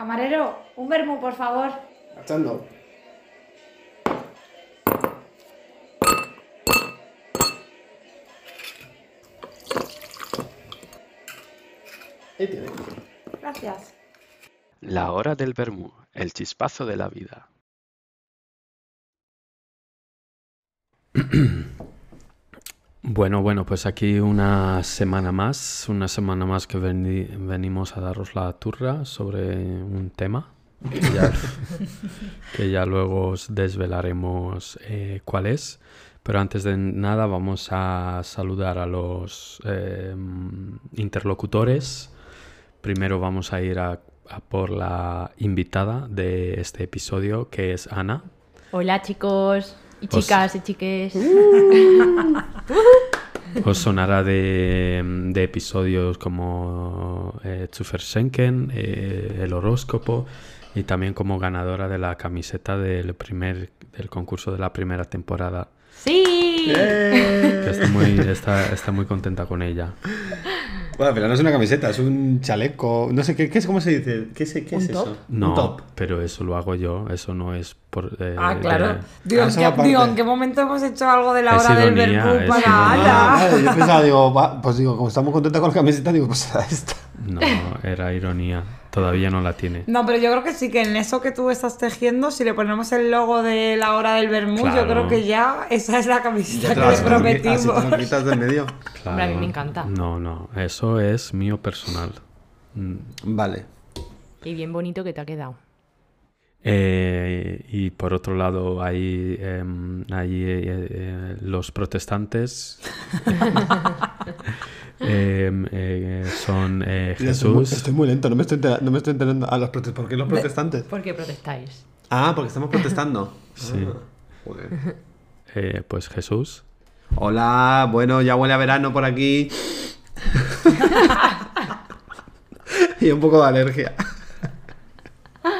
Camarero, un vermú, por favor. Ahí tiene. Gracias. La hora del vermú, el chispazo de la vida. Bueno, bueno, pues aquí una semana más, una semana más que veni- venimos a daros la turra sobre un tema que ya, que ya luego os desvelaremos eh, cuál es. Pero antes de nada vamos a saludar a los eh, interlocutores. Primero vamos a ir a, a por la invitada de este episodio, que es Ana. Hola chicos y Os- chicas y chiques. Os sonará de, de episodios como eh, Schenken, eh, el horóscopo y también como ganadora de la camiseta del primer del concurso de la primera temporada. Sí. Que está muy, está, está muy contenta con ella. Bueno, pero no es una camiseta, es un chaleco. No sé, ¿qué, qué es? ¿Cómo se dice? ¿Qué, es- qué ¿Un es top? eso? No, Un top. pero eso lo hago yo, eso no es por... eh, Ah, de- claro. Digo, Ah, ¿en qué, aparte. digo, ¿en qué momento hemos hecho algo de la Es hora del ironía, es para? Ah, vale, yo pensaba, digo, va, pues digo, como estamos contentos con la camiseta, digo, pues será esta. No, era ironía. Todavía no la tiene. No, pero yo creo que sí, que en eso que tú estás tejiendo, si le ponemos el logo de la hora del vermú, yo creo que ya esa es la camiseta te que le así te prometimos. lo quitas del medio. Hombre, a mí me encanta. No, no, eso es mío personal. Mm. Vale. Y bien bonito que te ha quedado. Eh, y por otro lado, hay, em, hay, eh, eh, los protestantes. Em, eh, son eh, Jesús. estoy muy lento, no me estoy enterando. No me estoy enterando. Ah, los prote- ¿Por qué los protestantes? ¿Por qué protestáis? Ah, porque estamos protestando. Sí. Ah, joder. eh, pues Jesús. Hola, bueno, ya huele a verano por aquí. y un poco de alergia.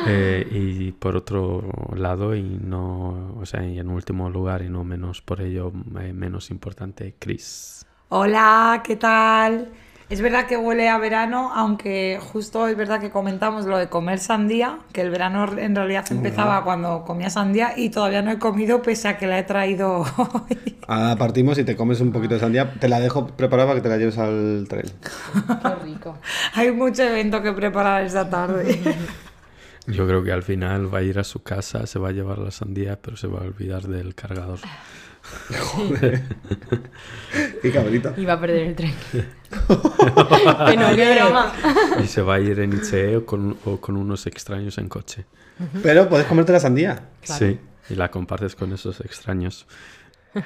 Eh, y por otro lado, y no, o sea, y en último lugar, y no menos por ello, eh, menos importante, Chris. Hola, ¿qué tal? Es verdad que huele a verano, aunque justo es verdad que comentamos lo de comer sandía, que el verano en realidad empezaba cuando comía sandía y todavía no he comido pese a que la he traído hoy. Ahora partimos y te comes un poquito de sandía. Te la dejo preparada para que te la lleves al tren. Qué rico. Hay mucho evento que preparar esta tarde. Yo creo que al final va a ir a su casa, se va a llevar la sandía, pero se va a olvidar del cargador. Qué cabrito. Iba a perder el tren. que no, qué broma. Y se va a ir en ICE o con, o con unos extraños en coche. Pero puedes comerte la sandía. Claro. Sí, y la compartes con esos extraños.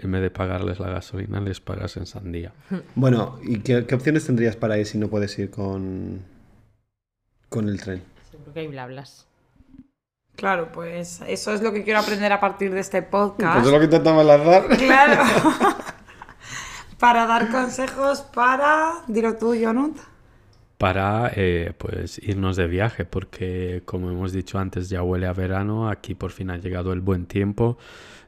En vez de pagarles la gasolina, les pagas en sandía. Bueno, ¿y qué, qué opciones tendrías para ir si no puedes ir con, con el tren? Seguro que hay blablas. Claro, pues eso es lo que quiero aprender a partir de este podcast. Pues es lo que intentamos lanzar. Claro. para dar consejos para... Dilo tú, Jonut. Para eh, pues irnos de viaje, porque como hemos dicho antes, ya huele a verano, aquí por fin ha llegado el buen tiempo,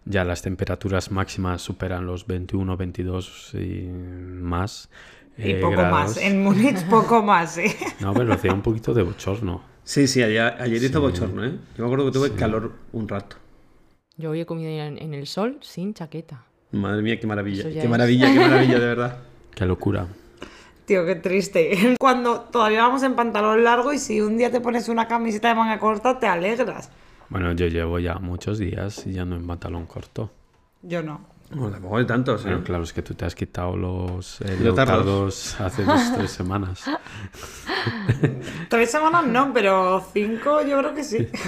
ya las temperaturas máximas superan los 21, 22 y más. Y eh, poco grados. más. En Múnich poco más, ¿eh? No, pero hacía un poquito de bochorno. Sí, sí, ayer, ayer hizo Sí. bochorno, ¿eh? Yo me acuerdo que tuve Sí. calor un rato. Yo hoy he comido en, en el sol sin chaqueta. Madre mía, qué maravilla. Qué es. maravilla, qué maravilla, de verdad. Qué locura. Tío, qué triste. Cuando todavía vamos en pantalón largo y si un día te pones una camiseta de manga corta, te alegras. Bueno, yo llevo ya muchos días y ya no en pantalón corto. Yo no. Bueno, tampoco hay tantos, ¿eh? Claro, es que tú te has quitado los eh, leotardos hace dos tres semanas. Tres semanas no, pero cinco yo creo que sí.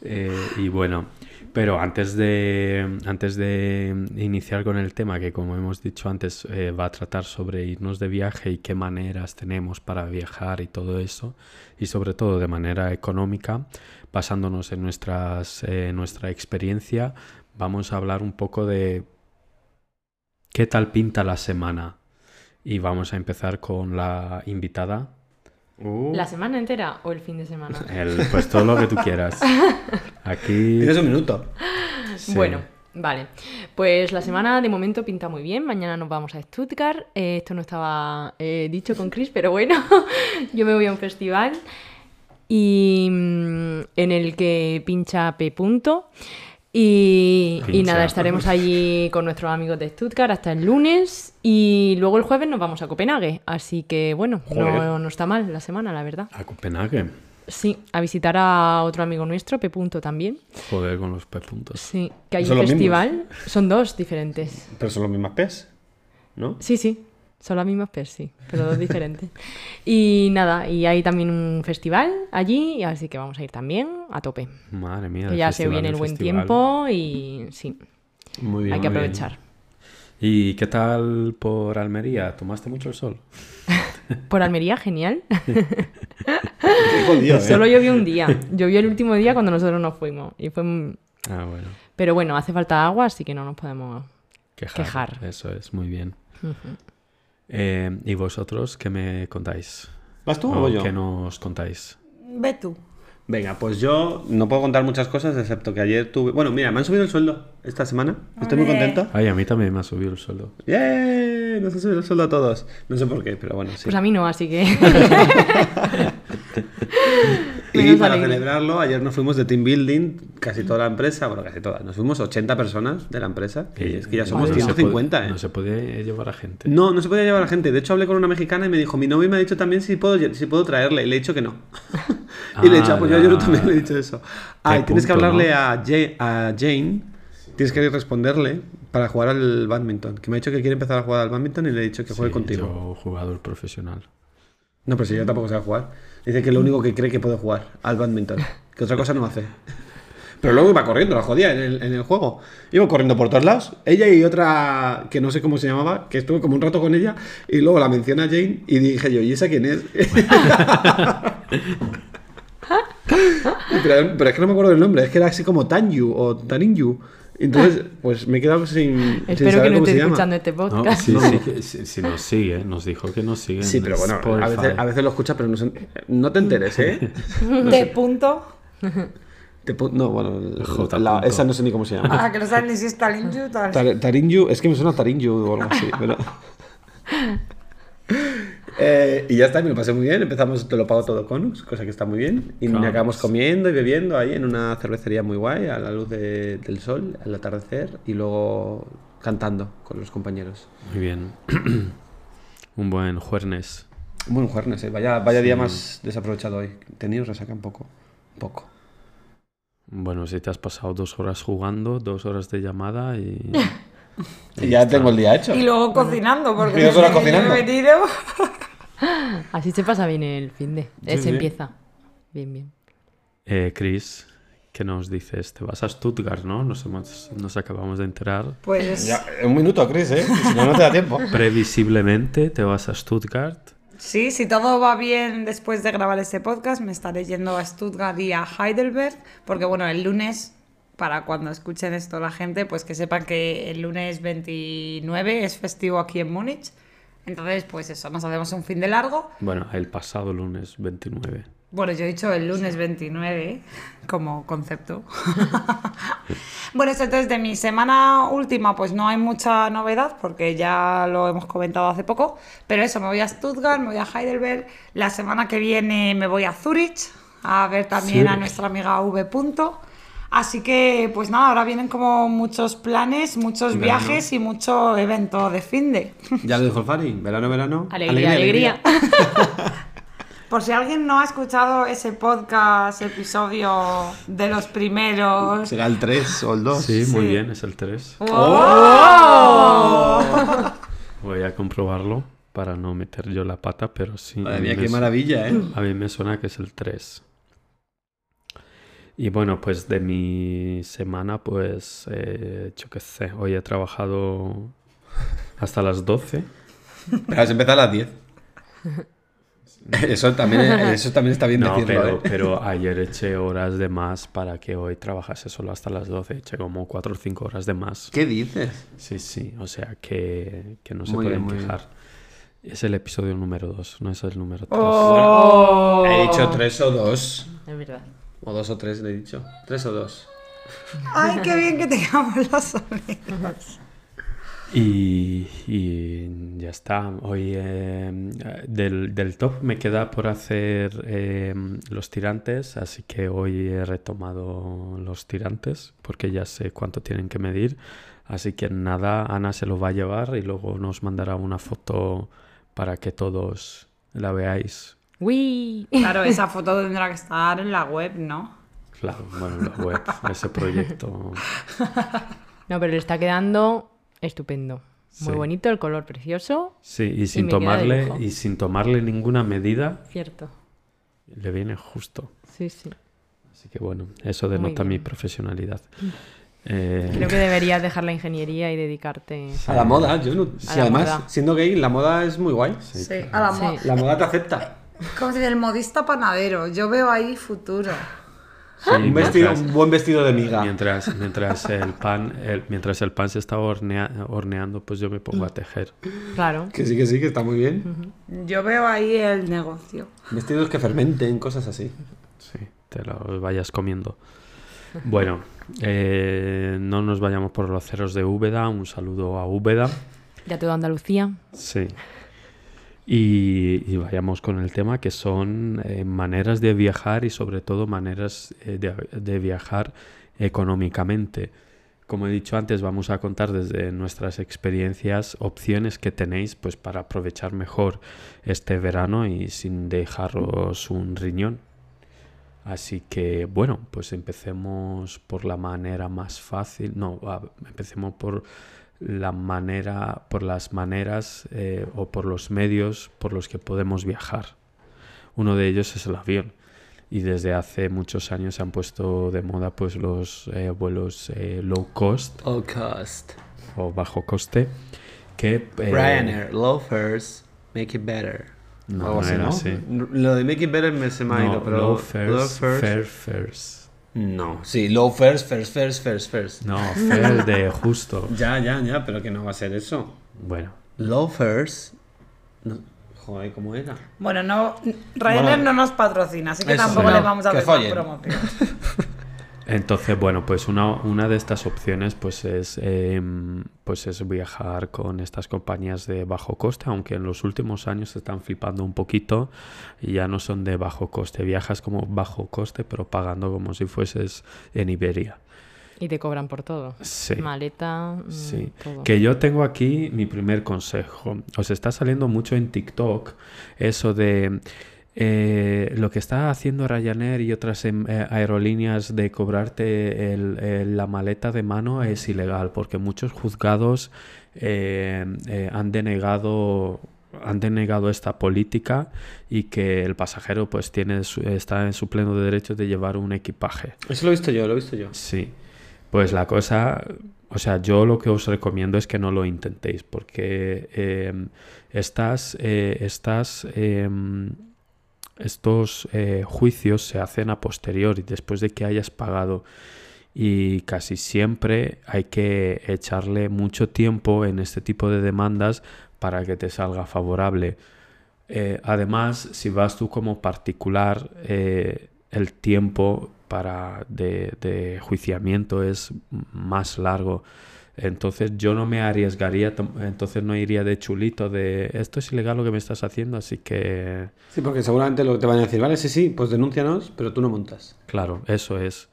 Eh, y bueno, pero antes de, antes de iniciar con el tema, que como hemos dicho antes, eh, va a tratar sobre irnos de viaje y qué maneras tenemos para viajar y todo eso, y sobre todo de manera económica, basándonos en nuestras, eh, nuestra experiencia, vamos a hablar un poco de qué tal pinta la semana. Y vamos a empezar con la invitada. Uh, ¿La semana entera o el fin de semana? El, pues todo lo que tú quieras. Aquí. Tienes un minuto. sí. Bueno, Vale, pues la semana de momento pinta muy bien. Mañana nos vamos a Stuttgart. Eh, esto no estaba eh, dicho con Chris, pero bueno, yo me voy a un festival y mm, en el que pincha P. Punto. Y, nada, estaremos allí con nuestros amigos de Stuttgart hasta el lunes y luego el jueves nos vamos a Copenhague. Así que bueno, no, no está mal la semana, la verdad. A Copenhague. Sí, a visitar a otro amigo nuestro, P. Punto también. Joder con los P puntos. Sí, que hay ¿Son un mismos? festival. Son dos diferentes. Pero son los mismas PES, ¿no? Sí, sí. Son las mismas sí, pero dos diferentes. Y nada, y hay también un festival allí, así que vamos a ir también a tope. Madre mía. Que ya se festival viene el buen festival. tiempo y sí, Muy bien. hay que muy bien. aprovechar. ¿Y qué tal por Almería? ¿Tomaste mucho el sol? Por Almería, genial. Jodido, ¿eh? Solo llovió un día. Llovió el último día cuando nosotros nos fuimos. Y fue... Ah, bueno. Pero bueno, hace falta agua, así que no nos podemos... Quejar. Quejar. Eso es, muy bien. Eh, ¿Y vosotros qué me contáis? ¿Vas tú o ¿O voy yo? ¿Qué nos contáis? Ve tú. Venga, pues yo no puedo contar muchas cosas, excepto que ayer tuve... Bueno, mira, me han subido el sueldo esta semana. Estoy muy contento. Ay, a mí también me ha subido el sueldo. ¡Yeah! Nos han subido el sueldo a todos. No sé por qué, pero bueno, sí. Pues a mí no, así que... Y Menos para celebrarlo, ayer nos fuimos de team building, casi toda la empresa, bueno, casi toda, nos fuimos 80 personas de la empresa, que es que ya somos no se 150, puede- ¿eh? No se puede llevar a gente. No, no se podía llevar a gente. De hecho, hablé con una mexicana y me dijo, mi novio me ha dicho también si puedo, si puedo traerle. Y le he dicho que no. y le he dicho, ah, pues yo, Ah, yo también le he dicho eso. Ah, y tienes que punto, hablarle ¿no? a, Ja- a Jane, tienes que responderle para jugar al badminton. Que me ha dicho que quiere empezar a jugar al badminton y le he dicho que juegue Sí, contigo. Yo, jugador profesional. No, pero si yo tampoco sé jugar. Dice que es lo único que cree que puede jugar al badminton. Que otra cosa no hace. Pero luego iba corriendo, la jodía en el, en el juego. Iba corriendo por todos lados. Ella y otra que no sé cómo se llamaba, que estuve como un rato con ella. Y luego la menciona Jane y dije yo, ¿y esa quién es? pero, pero es que no me acuerdo del nombre. Es que era así como Tanyu o Taninyu. Entonces, pues me he quedado sin, sin Espero saber que no esté escuchando este No, podcast. sí, sí, sí nos sigue, nos dijo que nos sigue. Sí, pero bueno, a veces, a veces lo escucha, pero no, se- no te enteres, ¿eh? De punto. Te pu- no, bueno, J. la- esa no sé ni cómo se llama. Ah, que no sabes ni si es Talinju tal. Tar- Tarinju, es que me suena Tarinju o algo así, pero... Eh, y ya está, me lo pasé muy bien. Empezamos, te lo pago todo con Ux, cosa que está muy bien. Y Conus. acabamos comiendo y bebiendo ahí en una cervecería muy guay, a la luz de- del sol, al atardecer, y luego cantando con los compañeros. Muy bien. Un buen jueves. Buen jueves, eh. vaya, vaya día más desaprovechado hoy. Tenido resaca un poco. Un poco. Bueno, si te has pasado dos horas jugando, dos horas de llamada y... Y ya tengo el día hecho. Y luego cocinando, porque Y dos horas cocinando. he venido. Así se pasa bien el fin de. Sí, se sí. empieza. Bien, bien. Eh, Chris, ¿qué nos dices? Te vas a Stuttgart, ¿no? Nos, hemos- nos acabamos de enterar. Pues Ya, un minuto, Chris, ¿eh? Si no, no te da tiempo. Previsiblemente te vas a Stuttgart. sí, si todo va bien después de grabar este podcast, me estaré yendo a Stuttgart y a Heidelberg, porque bueno, el lunes, para cuando escuchen esto la gente, pues que sepan que el lunes 29 es festivo aquí en Múnich. Entonces, pues eso, nos hacemos un fin de largo. Bueno, el pasado lunes 29. Bueno, yo he dicho el lunes 29 como concepto. bueno, eso entonces de mi semana última, pues no hay mucha novedad porque ya lo hemos comentado hace poco. Pero eso, me voy a Stuttgart, me voy a Heidelberg. La semana que viene me voy a Zurich a ver también a nuestra amiga V. Punto. Así que, pues nada, ahora vienen como muchos planes, muchos Verano. viajes y mucho evento de fin de. Ya lo dijo el Fari. Verano, verano. Alegría, alegría. Por si alguien no ha escuchado ese podcast, episodio de los primeros. Será el 3 o el 2. Sí, muy Sí. bien, es el 3. ¡Oh! Voy a comprobarlo para no meter yo la pata, pero sí. Madre a mí mía, qué maravilla, ¿eh? A mí me suena que es el 3. Y bueno, pues de mi semana, pues eh, yo qué sé, hoy he trabajado hasta las 12. Pero has empezado a las 10. Eso también, eso también está bien No, decirlo, pero, ¿eh? pero ayer eché horas de más para que hoy trabajase solo hasta las 12. Eché como 4 o 5 horas de más. ¿Qué dices? Sí, sí, o sea que, que no se Muy bien, pueden bien. quejar. Es el episodio número 2, no es el número 3. Oh. He dicho 3 o 2. Es verdad. O 2 o 3 le he dicho. 3 o 2. Ay, qué bien que tengamos los orejas. Y, y ya está. Hoy eh, del, del top me queda por hacer eh, los tirantes, así que hoy he retomado los tirantes porque ya sé cuánto tienen que medir. Así que nada, Ana se lo va a llevar y luego nos mandará una foto para que todos la veáis. ¡Uy! Claro, esa foto tendrá que estar en la web, ¿no? Claro, bueno, la web, ese proyecto. No, pero le está quedando estupendo. Muy Sí. bonito, el color precioso. Sí, y sin tomarle y sin tomarle ninguna medida Cierto. le viene justo. Sí, sí. Así que bueno, eso denota mi profesionalidad. Eh, Creo que deberías dejar la ingeniería y dedicarte. A la moda, yo no. Si la además, moda. siendo gay, la moda es muy guay. Sí, a la Sí. moda. La moda te acepta. Como si el modista panadero. Yo veo ahí futuro. sí, un, vestido, mientras- un buen vestido de miga. Mientras, mientras el pan, el- mientras el pan se está hornea- horneando, pues yo me pongo a tejer. Claro. Que sí, que sí, que está muy bien. Yo veo ahí el negocio. Vestidos que fermenten, cosas así. Sí, te lo vayas comiendo. Bueno, eh, no nos vayamos por los cerros de Úbeda. Un saludo a Úbeda. Ya todo Andalucía. Sí. Y, vayamos con el tema que son eh, maneras de viajar y sobre todo maneras eh, de, de viajar económicamente. Como he dicho antes, vamos a contar desde nuestras experiencias opciones que tenéis pues para aprovechar mejor este verano y sin dejaros un riñón. Así que bueno, pues empecemos por la manera más fácil. No, empecemos por la manera, por las maneras eh, o por los medios por los que podemos viajar. Uno de ellos es el avión. Y desde hace muchos años se han puesto de moda pues los eh, vuelos eh, low cost All cost. o bajo coste que Ryanair, low fares, make it better. No, no era ¿no? así. Lo de make it better me se me ha ido, pero. low fares, low fares- fair fares. No, sí, low fares, fares, fares, fares, fares. No, fair de justo. Ya, ya, ya, pero que no va a ser eso. Bueno, Low fares. No, joder, ¿cómo era? Bueno, no, Ryanair Bueno. no nos patrocina, así que Eso. tampoco No, le vamos a hacer promoción. Entonces, bueno, pues una, una de estas opciones pues es, em, pues es viajar con estas compañías de bajo coste, aunque en los últimos años se están flipando un poquito y ya no son de bajo coste. Viajas como bajo coste, pero pagando como si fueses en Iberia. Y te cobran por todo. Sí. Maleta, mm, Sí, todo. que yo tengo aquí mi primer consejo. Os está saliendo mucho en TikTok eso de eh, lo que está haciendo Ryanair y otras em, eh, aerolíneas de cobrarte el- el- la maleta de mano es ilegal porque muchos juzgados eh, han denegado han denegado esta política y que el pasajero pues tiene su- está en su pleno derecho de llevar un equipaje. Eso lo he visto yo, lo he visto yo. Sí, pues la cosa, o sea, yo lo que os recomiendo es que no lo intentéis porque estas, estas, em, estos eh, juicios se hacen a posteriori, después de que hayas pagado y casi siempre hay que echarle mucho tiempo en este tipo de demandas para que te salga favorable. Eh, además, si vas tú como particular, eh, el tiempo para de, de juiciamiento es más largo. Entonces yo no me arriesgaría, entonces no iría de chulito de esto es ilegal lo que me estás haciendo, así que Sí, porque seguramente lo que te van a decir, vale, sí, sí, pues denúncianos, pero tú no montas. Claro, eso es.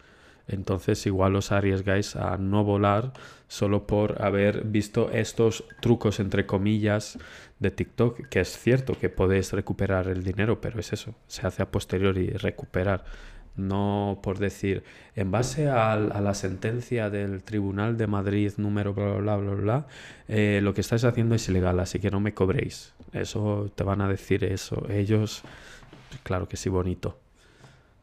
Entonces igual os arriesgáis a no volar solo por haber visto estos trucos entre comillas de TikTok, que es cierto que podéis recuperar el dinero, pero es eso, se hace a posteriori recuperar. No por decir, en base a, la sentencia del Tribunal de Madrid número bla bla bla bla, bla eh, lo que estáis haciendo es ilegal, así que no me cobréis. Eso te van a decir eso. Ellos, claro que sí, bonito.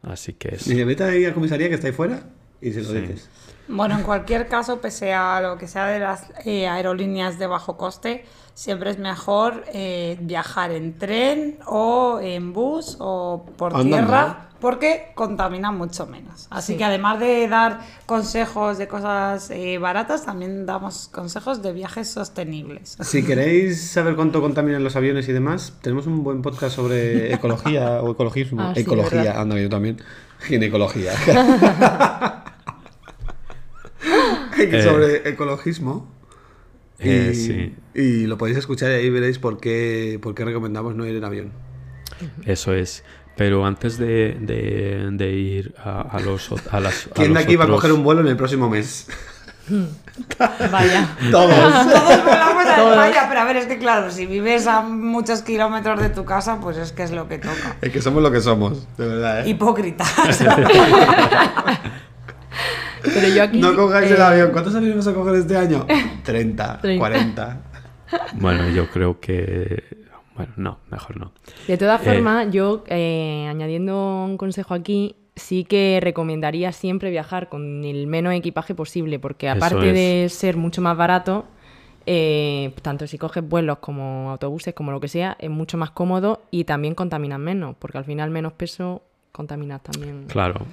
Así que es... Dice, vete ahí a comisaría que está ahí fuera y se lo Sí. dices. Bueno, en cualquier caso, pese a lo que sea de las eh, aerolíneas de bajo coste, siempre es mejor eh, viajar en tren o en bus o por Andando. tierra, porque contamina mucho menos. Así Sí. que además de dar consejos de cosas eh, baratas, también damos consejos de viajes sostenibles. Si queréis saber cuánto contaminan los aviones y demás, tenemos un buen podcast sobre ecología o ecologismo. Ah, sí, ecología, verdad. anda, yo también. Ginecología. Eh. sobre ecologismo. Y, Eh, sí. y lo podéis escuchar y ahí veréis por qué, por qué recomendamos no ir en avión. Eso es. Pero antes de, de- de ir a, a los a las a ¿Quién de aquí va a coger un vuelo en el próximo mes? Vaya. Todos. Todos volamos a España, pero a ver, es que claro, si vives a muchos kilómetros de tu casa, pues es que es lo que toca. es que somos lo que somos, de verdad. ¿eh? Hipócritas. Pero yo aquí. No cogáis el eh, avión. ¿Cuántos aviones vas a coger este año? 30, 30. 40. Bueno, yo creo que bueno, no, mejor no. De todas Eh, formas, yo, eh, añadiendo un consejo aquí, sí que recomendaría siempre viajar con el menos equipaje posible, porque aparte es. de ser mucho más barato, eh, tanto si coges vuelos como autobuses, como lo que sea, es mucho más cómodo y también contaminas menos, porque al final menos peso contaminas también. Claro.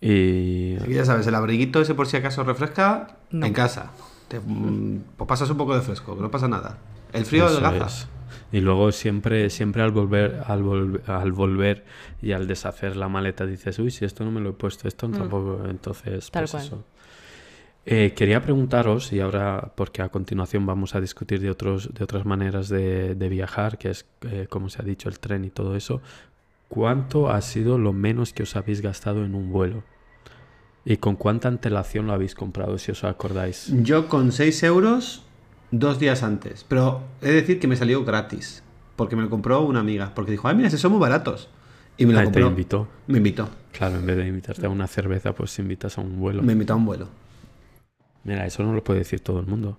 Y Así que ya sabes, el abriguito ese por si acaso refresca No. en casa. Te, mm, pues pasas un poco de fresco, que no pasa nada. El frío Eso adelgaza. es. Y luego siempre, siempre al volver, al volver, al volver y al deshacer la maleta dices, uy, si esto no me lo he puesto, esto tampoco. Entonces, Tal pues cual. eso. Eh, quería preguntaros, y ahora, porque a continuación vamos a discutir de, otros, de otras maneras de, de viajar, que es, eh, como se ha dicho, el tren y todo eso, ¿cuánto ha sido lo menos que os habéis gastado en un vuelo? ¿Y con cuánta antelación lo habéis comprado, si os acordáis? Yo con 6 euros dos días antes. Pero he de decir que me salió gratis. Porque me lo compró una amiga. Porque dijo, ay, mira, si son muy baratos. Y me lo Ah, te compró. invitó. Me invitó. Claro, en vez de invitarte a una cerveza, pues invitas a un vuelo. Me invitó a un vuelo. Mira, eso no lo puede decir todo el mundo.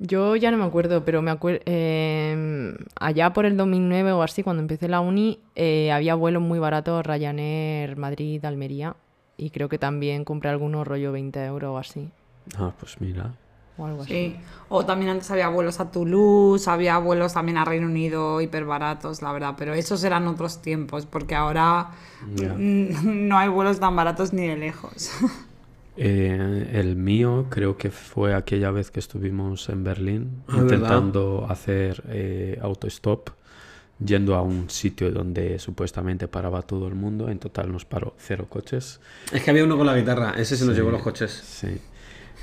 Yo ya no me acuerdo, pero me acuerdo. allá por el 2009 o así, cuando empecé la uni, eh, había vuelos muy baratos, Ryanair, Madrid, Almería. Y creo que también compré algunos rollo 20 euros o así. Ah, pues mira. O algo así. Sí. O también antes había vuelos a Toulouse, había vuelos también a Reino Unido hiper baratos, la verdad. Pero esos eran otros tiempos, porque ahora no hay vuelos tan baratos ni de lejos. Eh, el mío creo que fue aquella vez que estuvimos en Berlín Ah, ¿verdad? intentando hacer eh, autostop, yendo a un sitio donde supuestamente paraba todo el mundo. En total nos paró cero coches. Es que había uno con la guitarra. Ese se nos llevó los coches. Sí.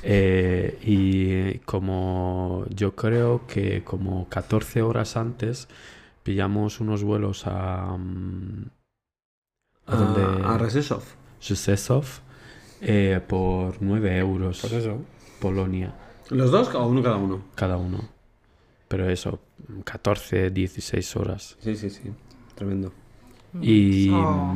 Eh, y como yo creo que como 14 horas antes pillamos unos vuelos a... mm, ¿A dónde? A, a Resesov. Rzeszów, eh, por 9 euros. eso. Polonia, ¿Los dos o uno cada uno? cada uno. Pero eso, 14, 16 horas. Sí, sí, sí. Tremendo. Y Oh.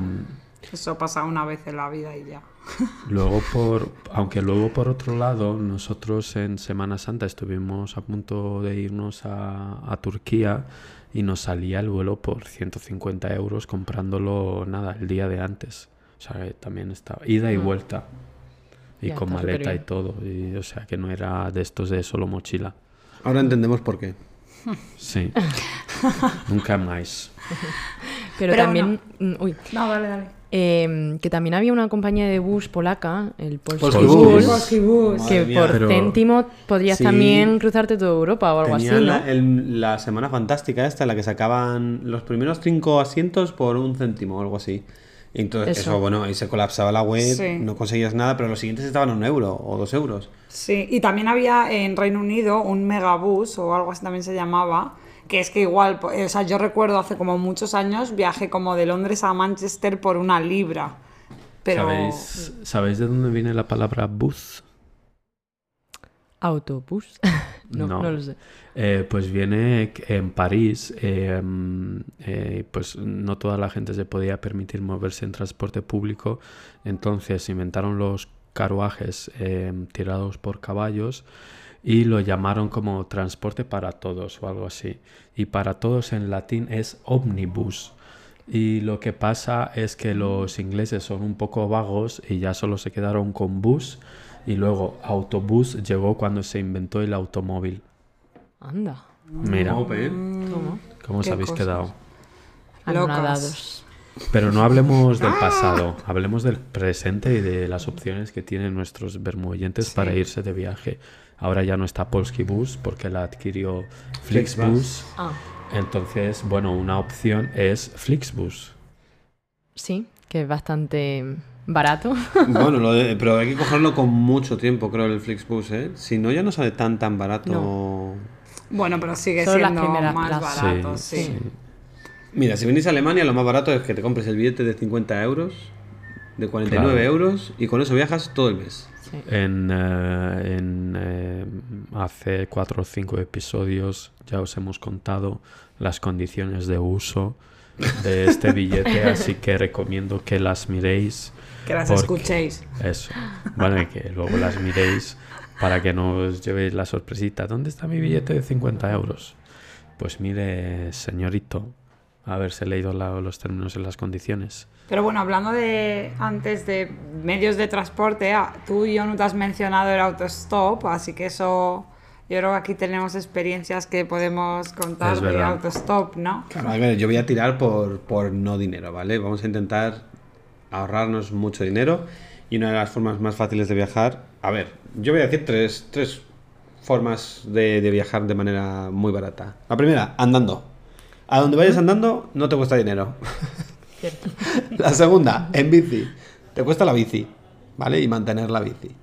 Eso pasa una vez en la vida y ya. luego por, aunque luego por otro lado, nosotros en Semana Santa estuvimos a punto de irnos a, a Turquía y nos salía el vuelo por 150 euros comprándolo nada el día de antes. O sea, que también estaba ida y vuelta. Y Ya, con maleta y todo. Y, o sea, que no era de estos de solo mochila. Ahora entendemos por qué. Sí. Nunca más. Pero, Pero también. mm, Uy. No, dale, dale. Eh, que también había una compañía de bus polaca, el Polski Polski Bus, Bus. Polski Bus. que mía. por céntimo podrías Sí. también cruzarte toda Europa o algo Tenían así, ¿no? la, el- la semana fantástica esta, en la que sacaban los primeros cinco asientos por un céntimo o algo así. Y entonces, eso. Eso. bueno, ahí se colapsaba la web, Sí. no conseguías nada, pero los siguientes estaban a un euro o dos euros. Sí, y también había en Reino Unido un megabús o algo así también se llamaba, que es que igual, eh, o sea, yo recuerdo hace como muchos años viajé como de Londres a Manchester por una libra. Pero ¿Sabéis, ¿Sabéis de dónde viene la palabra bus? Autobús. no, No. no, lo sé. Eh, pues viene en París, eh, mm, eh, pues no toda la gente se podía permitir moverse en transporte público, entonces inventaron los carruajes eh, tirados por caballos y lo llamaron como transporte para todos o algo así. Y para todos en latín es omnibus. Y lo que pasa es que los ingleses son un poco vagos y ya solo se quedaron con bus y luego autobús llegó cuando se inventó el automóvil. Anda. Mira. ¿Cómo? ¿cómo os habéis cosas. quedado? Anonadados. Pero no hablemos del pasado, hablemos del presente y de las opciones que tienen nuestros bermoyentes para irse de viaje. Ahora ya no está Polski Bus porque la adquirió Flixbus. Ah, Entonces, bueno, una opción es Flixbus. sí, que es bastante barato. Bueno, lo de- pero hay que cogerlo con mucho tiempo, creo, el Flixbus, ¿eh? Si no, ya no sale tan tan barato. Bueno, pero sigue Solo siendo primeras más plazas. barato, sí. sí. Mira, si venís a Alemania, lo más barato es que te compres el billete de 50 euros, de 49 Claro. euros, y con eso viajas todo el mes. Sí. En, eh, en, eh, hace cuatro o cinco episodios ya os hemos contado las condiciones de uso de este billete, así que recomiendo que las miréis. Que las porque- escuchéis. Eso. Bueno, y que luego las miréis para que no os llevéis la sorpresita. ¿Dónde está mi billete de 50 euros? Pues mire, señorito, haberse leído la- los términos y las condiciones. Pero bueno, hablando de antes de medios de transporte, ah, tú y yo no te has mencionado el autostop, así que eso yo creo que aquí tenemos experiencias que podemos contar Es de verdad. autostop, ¿no? Claro, a ver, yo voy a tirar por, por no dinero, ¿vale? Vamos a intentar ahorrarnos mucho dinero y una de las formas más fáciles de viajar, a ver, yo voy a decir tres, tres formas de, de viajar de manera muy barata. La primera, andando. A donde vayas andando no te cuesta dinero. Cierto. La segunda, en bici. Te cuesta la bici, ¿vale? Y mantener la bici.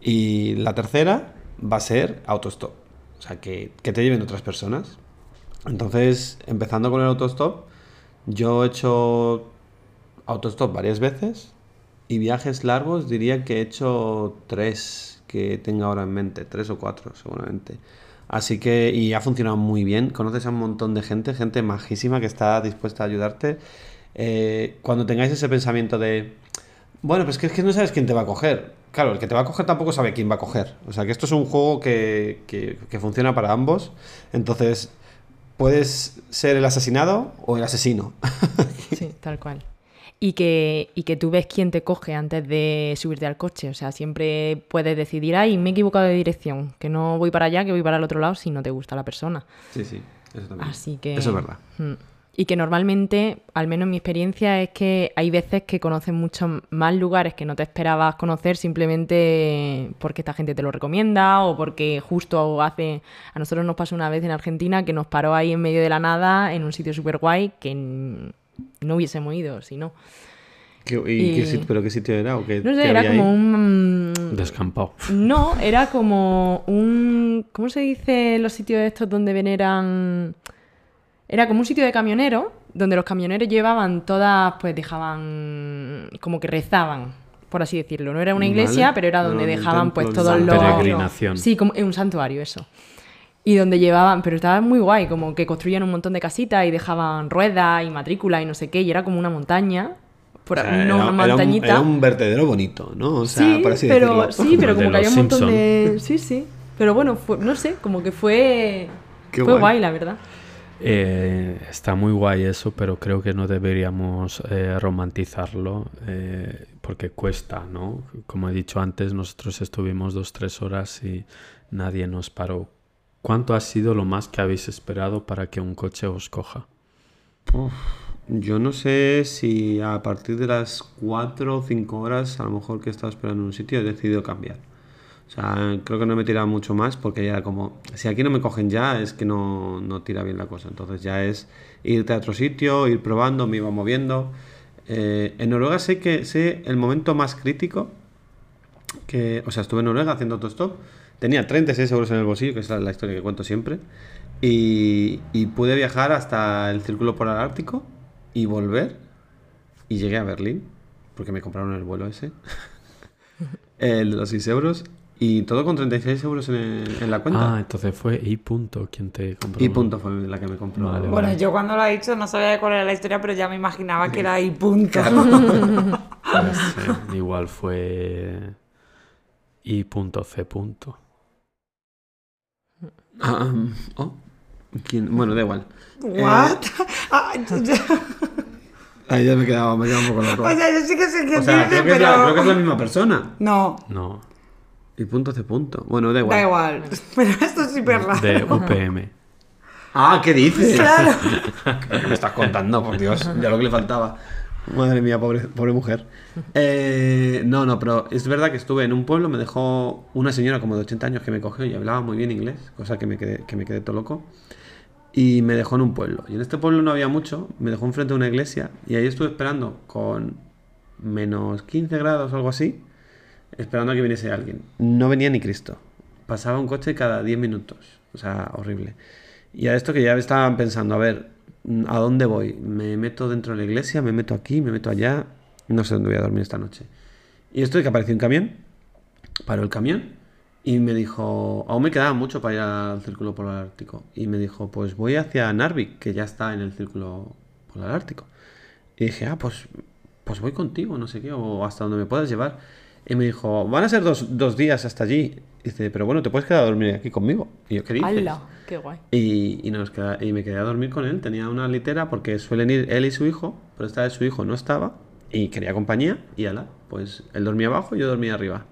Y la tercera va a ser autostop. O sea, que, que te lleven otras personas. Entonces, empezando con el autostop, yo he hecho autostop varias veces y viajes largos diría que he hecho tres que tenga ahora en mente, tres o cuatro seguramente. Así que, y ha funcionado muy bien, conoces a un montón de gente, gente majísima que está dispuesta a ayudarte. Eh, cuando tengáis ese pensamiento de, bueno, pues que es que no sabes quién te va a coger. Claro, el que te va a coger tampoco sabe quién va a coger. O sea, que esto es un juego que, que- que funciona para ambos. Entonces, puedes ser el asesinado o el asesino. Sí, tal cual. Y que, y que tú ves quién te coge antes de subirte al coche. O sea, siempre puedes decidir, ay, me he equivocado de dirección, que no voy para allá, que voy para el otro lado si no te gusta la persona. Sí, sí, eso también. Así que... Eso es verdad. Mm. Y que normalmente, al menos en mi experiencia, es que hay veces que conoces muchos más lugares que no te esperabas conocer simplemente porque esta gente te lo recomienda o porque justo hace... A nosotros nos pasó una vez en Argentina que nos paró ahí en medio de la nada en un sitio súper guay que no hubiésemos ido, si no. ¿Qué- y, qué y- sit- ¿Pero qué sitio era? ¿O qué, No sé, qué era había como ahí? un... Descampado. No, era como un... ¿Cómo se dice los sitios estos donde veneran...? Era como un sitio de camioneros, donde los camioneros llevaban todas, pues dejaban... como que rezaban, por así decirlo. No era una iglesia, Vale. pero era donde No, dejaban pues todos los... Peregrinación. Sí, como en un santuario, eso. Y donde llevaban, pero estaba muy guay, como que construían un montón de casitas y dejaban ruedas y matrícula y no sé qué, y era como una montaña, por, O sea, no era- una era un- montañita. Era un, vertedero bonito, ¿no? O sea, sí, por así pero, decirlo. sí, pero Como que había un montón de... Sí, sí. Pero bueno, fue- no sé, como que fue... Qué fue guay. guay. la verdad. Eh, está muy guay eso, pero creo que no deberíamos eh, romantizarlo eh, porque cuesta, ¿no? Como he dicho antes, nosotros estuvimos dos, tres horas y nadie nos paró. ¿Cuánto ha sido lo más que habéis esperado para que un coche os coja? Yo no sé si a partir de las 4 o 5 horas, a lo mejor que he estado esperando en un sitio, he decidido cambiar. O sea, creo que no me he mucho más porque ya era como, si aquí no me cogen ya, es que no, no tira bien la cosa. Entonces ya es irte a otro sitio, ir probando, me iba moviendo. Eh, en Noruega sé que sé el momento más crítico que, o sea, estuve en Noruega haciendo autostop, tenía 36 euros en el bolsillo, que es la, la historia que cuento siempre, y, y pude viajar hasta el Círculo Polar Ártico y volver, y llegué a Berlín, porque me compraron el vuelo ese, el de los 6 euros, y todo con 36 euros en, el- en la Ah, cuenta. entonces fue y punto quien te compró. y punto fue la que me compró. Vale, Bueno, vale. yo cuando lo ha dicho no sabía cuál era la historia, pero ya me imaginaba que era ahí punto. No sé, igual fue y punto C punto. Ah, um, oh, ¿quién? Bueno, da igual. ¿What? Ah, yo- Ahí ya me quedaba, me quedaba un poco loco. o sea, yo sí que sé qué O sea, dice, creo que, es pero... la, creo que es la misma persona. No, No, Y punto hace punto. Bueno, da igual. da igual. Pero esto es súper raro. de UPM. Ah, ¿qué dices? Claro. ¿Qué me estás contando? Por Dios, ya lo que le faltaba. Madre mía, pobre, pobre mujer. Eh, no, no, pero es verdad que estuve en un pueblo, me dejó una señora como de 80 años que me cogió y hablaba muy bien inglés, cosa que me quedé, que me quedé todo loco. Y me dejó en un pueblo. Y en este pueblo no había mucho, me dejó enfrente de una iglesia y ahí estuve esperando con menos 15 grados o algo así, esperando a que viniese alguien. No venía ni Cristo. Pasaba un coche cada 10 minutos. O sea, horrible. Y a esto que ya estaban pensando, a ver, ¿a dónde voy? ¿Me meto dentro de la iglesia? ¿Me meto aquí? ¿Me meto allá? No sé dónde voy a dormir esta noche. Y esto de que apareció un camión, paró el camión y me dijo, aún me quedaba mucho para ir al Círculo Polar Ártico. Y me dijo, pues voy hacia Narvik, que ya está en el Círculo Polar Ártico. Y dije, ah, pues, pues voy contigo, no sé qué, o hasta donde me puedas llevar. Y me dijo, van a ser dos, dos días hasta allí. Y dice, pero bueno, te puedes quedar a dormir aquí conmigo. Y yo, ¿qué dices? ¡Hala! ¡Qué guay! Y, y, nos queda- y me quedé a dormir con él. Tenía una litera porque suelen ir él y su hijo, pero esta vez su hijo no estaba y quería compañía. Y ala, pues él dormía abajo y yo dormía arriba.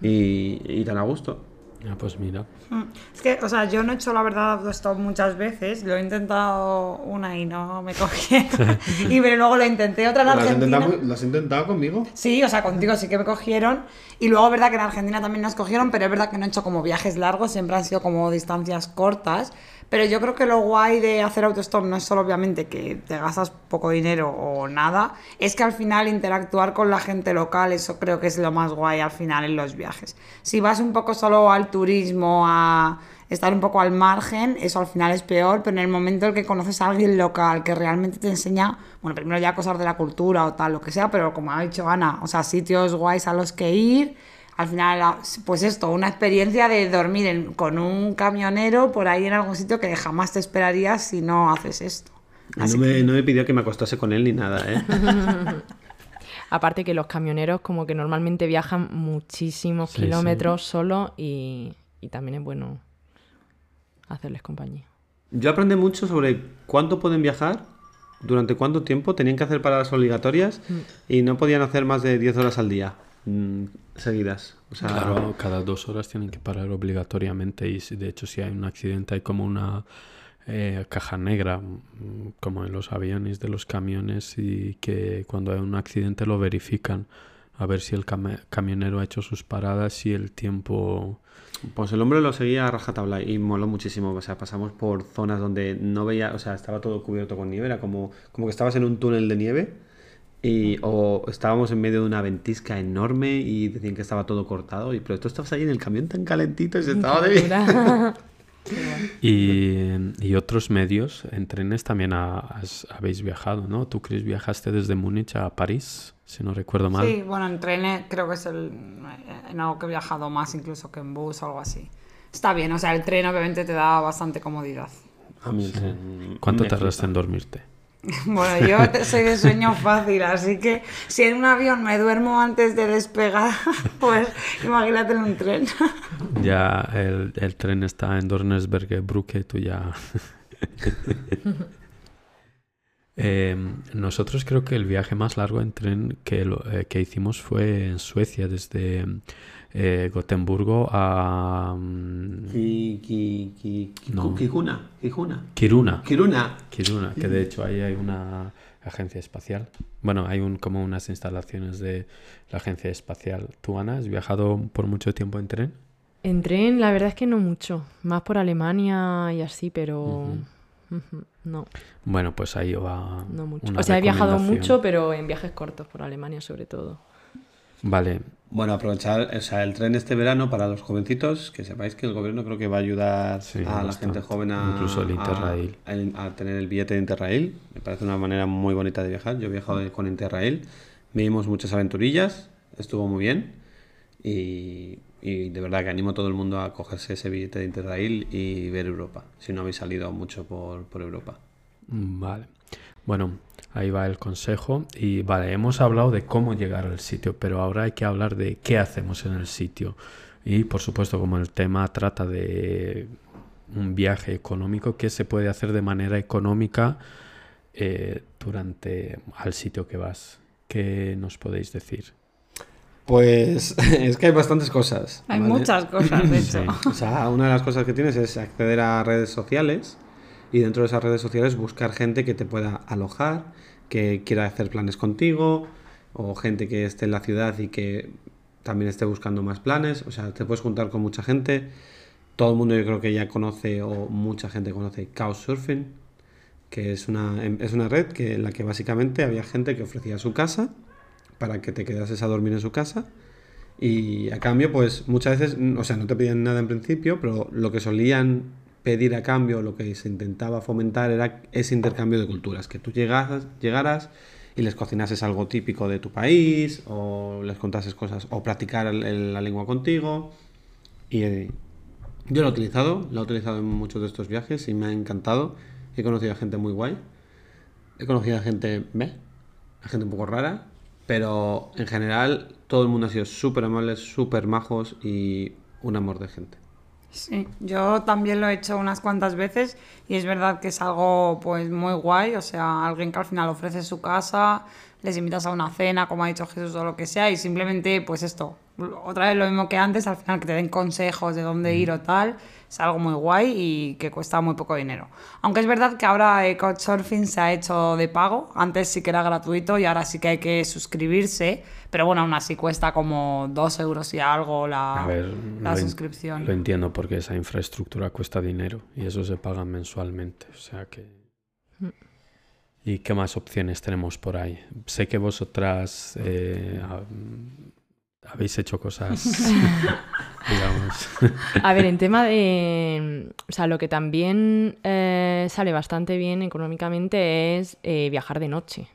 Y, y tan a gusto. Ah, pues mira. Mm. Es que, o sea, yo no he hecho la verdad autostop muchas veces, lo he intentado una y no me cogieron. y pero luego lo intenté otra en ¿Lo has, Argentina. lo has intentado conmigo? Sí, o sea, contigo sí que me cogieron. Y luego, verdad que en Argentina también nos cogieron, pero es verdad que no he hecho como viajes largos, siempre han sido como distancias cortas. Pero yo creo que lo guay de hacer autostop no es solo obviamente que te gastas poco dinero o nada, es que al final interactuar con la gente local, eso creo que es lo más guay al final en los viajes. Si vas un poco solo al turismo, a estar un poco al margen, eso al final es peor, pero en el momento en que conoces a alguien local que realmente te enseña, bueno, primero ya cosas de la cultura o tal, lo que sea, pero como ha dicho Ana, o sea, sitios guays a los que ir, al final, pues esto, una experiencia de dormir en- con un camionero por ahí en algún sitio que jamás te esperarías si no haces esto. No Así me, no me pidió que me acostase con él ni nada, ¿eh? Aparte que los camioneros como que normalmente viajan muchísimos Sí, kilómetros solo y, y también es bueno hacerles compañía. Yo aprendí mucho sobre cuánto pueden viajar, durante cuánto tiempo, tenían que hacer paradas obligatorias y no podían hacer más de 10 horas al día mm, seguidas. O sea, Claro, cada dos horas tienen que parar obligatoriamente y si- de hecho si hay un accidente hay como una eh, caja negra, mm, como en los aviones de los camiones y que cuando hay un accidente lo verifican a ver si el cami- camionero ha hecho sus paradas y el tiempo... Pues el hombre lo seguía a rajatabla y moló muchísimo. O sea, pasamos por zonas donde no veía, o sea, estaba todo cubierto con nieve, era como, como que estabas en un túnel de nieve y, o estábamos en medio de una ventisca enorme y decían que estaba todo cortado. Y, pero tú estabas ahí en el camión tan calentito y se estaba de. Y, y otros medios, en trenes también ha- has- habéis viajado, ¿no? Tú, Chris, viajaste desde Múnich a París, si no recuerdo mal. Sí, bueno, en tren creo que es el, en algo que he viajado más incluso que en bus o algo así. Está bien, o sea, el tren obviamente te da bastante comodidad. A mí el tren ¿Cuánto tardaste en dormirte? Bueno, yo soy de sueño fácil, así que si en un avión me duermo antes de despegar, pues imagínate en un tren. Ya el, el tren está en Dornesberge, Brücke, tú ya... Eh, nosotros creo que el viaje más largo en tren que, lo- eh, que hicimos fue en Suecia, desde eh, Gotemburgo a Ki- ki- ki- ki- No. Kijuna, Kijuna. Kiruna. Kiruna. Kiruna, que de hecho ahí hay una agencia espacial. Bueno, hay un, como unas instalaciones de la agencia espacial. ¿Tú, Ana, has viajado por mucho tiempo en tren? En tren, la verdad es que no mucho. Más por Alemania y así, pero... No, Bueno, pues ahí va. no mucho. una O sea, he viajado mucho, pero en viajes cortos por Alemania sobre todo. Vale, Bueno, aprovechar o sea, el tren este verano para los jovencitos, que sepáis que el gobierno creo que va a ayudar Sí, a la bastante. gente joven a, Incluso el Interrail. a, a tener el billete de Interrail. Me parece una manera muy bonita de viajar. Yo he viajado con Interrail, vimos muchas aventurillas, estuvo muy bien y, y de verdad que animo a todo el mundo a cogerse ese billete de Interrail y ver Europa, si no habéis salido mucho por, por Europa. vale. Bueno, ahí va el consejo. Y vale, hemos hablado de cómo llegar al sitio, pero ahora hay que hablar de qué hacemos en el sitio. Y por supuesto, como el tema trata de un viaje económico, ¿qué se puede hacer de manera económica eh, durante al sitio que vas? ¿Qué nos podéis decir? Pues es que hay bastantes cosas. Hay ¿vale? muchas cosas, de hecho. Sí. O sea, una de las cosas que tienes es acceder a redes sociales y dentro de esas redes sociales buscar gente que te pueda alojar, que quiera hacer planes contigo, o gente que esté en la ciudad y que también esté buscando más planes. O sea, te puedes juntar con mucha gente. Todo el mundo yo creo que ya conoce o mucha gente conoce Couchsurfing, que es una, em, es una red que, en la que básicamente había gente que ofrecía su casa para que te quedases a dormir en su casa. Y a cambio, pues muchas veces, o sea, no te pedían nada en principio, pero lo que solían pedir a cambio, lo que se intentaba fomentar era ese intercambio de culturas, que tú llegaras, llegaras y les cocinases algo típico de tu país, o les contases cosas, o practicar el- el- la lengua contigo. Y eh, yo lo he utilizado, lo he utilizado en muchos de estos viajes y me ha encantado. He conocido a gente muy guay. He conocido a gente meh, a gente un poco rara, pero en general todo el mundo ha sido súper amable, súper majos y un amor de gente. Sí, yo también lo he hecho unas cuantas veces y es verdad que es algo pues muy guay, o sea, alguien que al final ofrece su casa, les invitas a una cena, como ha dicho Jesús o lo que sea, y simplemente pues esto, otra vez lo mismo que antes, al final que te den consejos de dónde ir o tal, es algo muy guay y que cuesta muy poco dinero. Aunque es verdad que ahora eh, Couchsurfing se ha hecho de pago, antes sí que era gratuito y ahora sí que hay que suscribirse, pero bueno, aún así cuesta como dos euros y algo la, ver, la lo en- suscripción. Lo entiendo porque esa infraestructura cuesta dinero y eso se paga mensualmente. O sea que. ¿Y qué más opciones tenemos por ahí? Sé que vosotras eh, ha- habéis hecho cosas, digamos. A ver, en tema de... O sea, lo que también eh, sale bastante bien económicamente es eh, viajar de noche.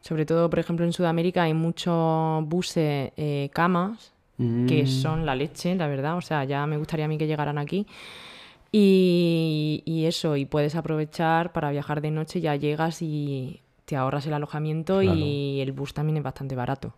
Sobre todo, por ejemplo, en Sudamérica hay muchos buses eh, camas que Mm. son la leche, la verdad. O sea, ya me gustaría a mí que llegaran aquí. Y, y eso, y puedes aprovechar para viajar de noche, ya llegas y te ahorras el alojamiento y el bus también es bastante barato.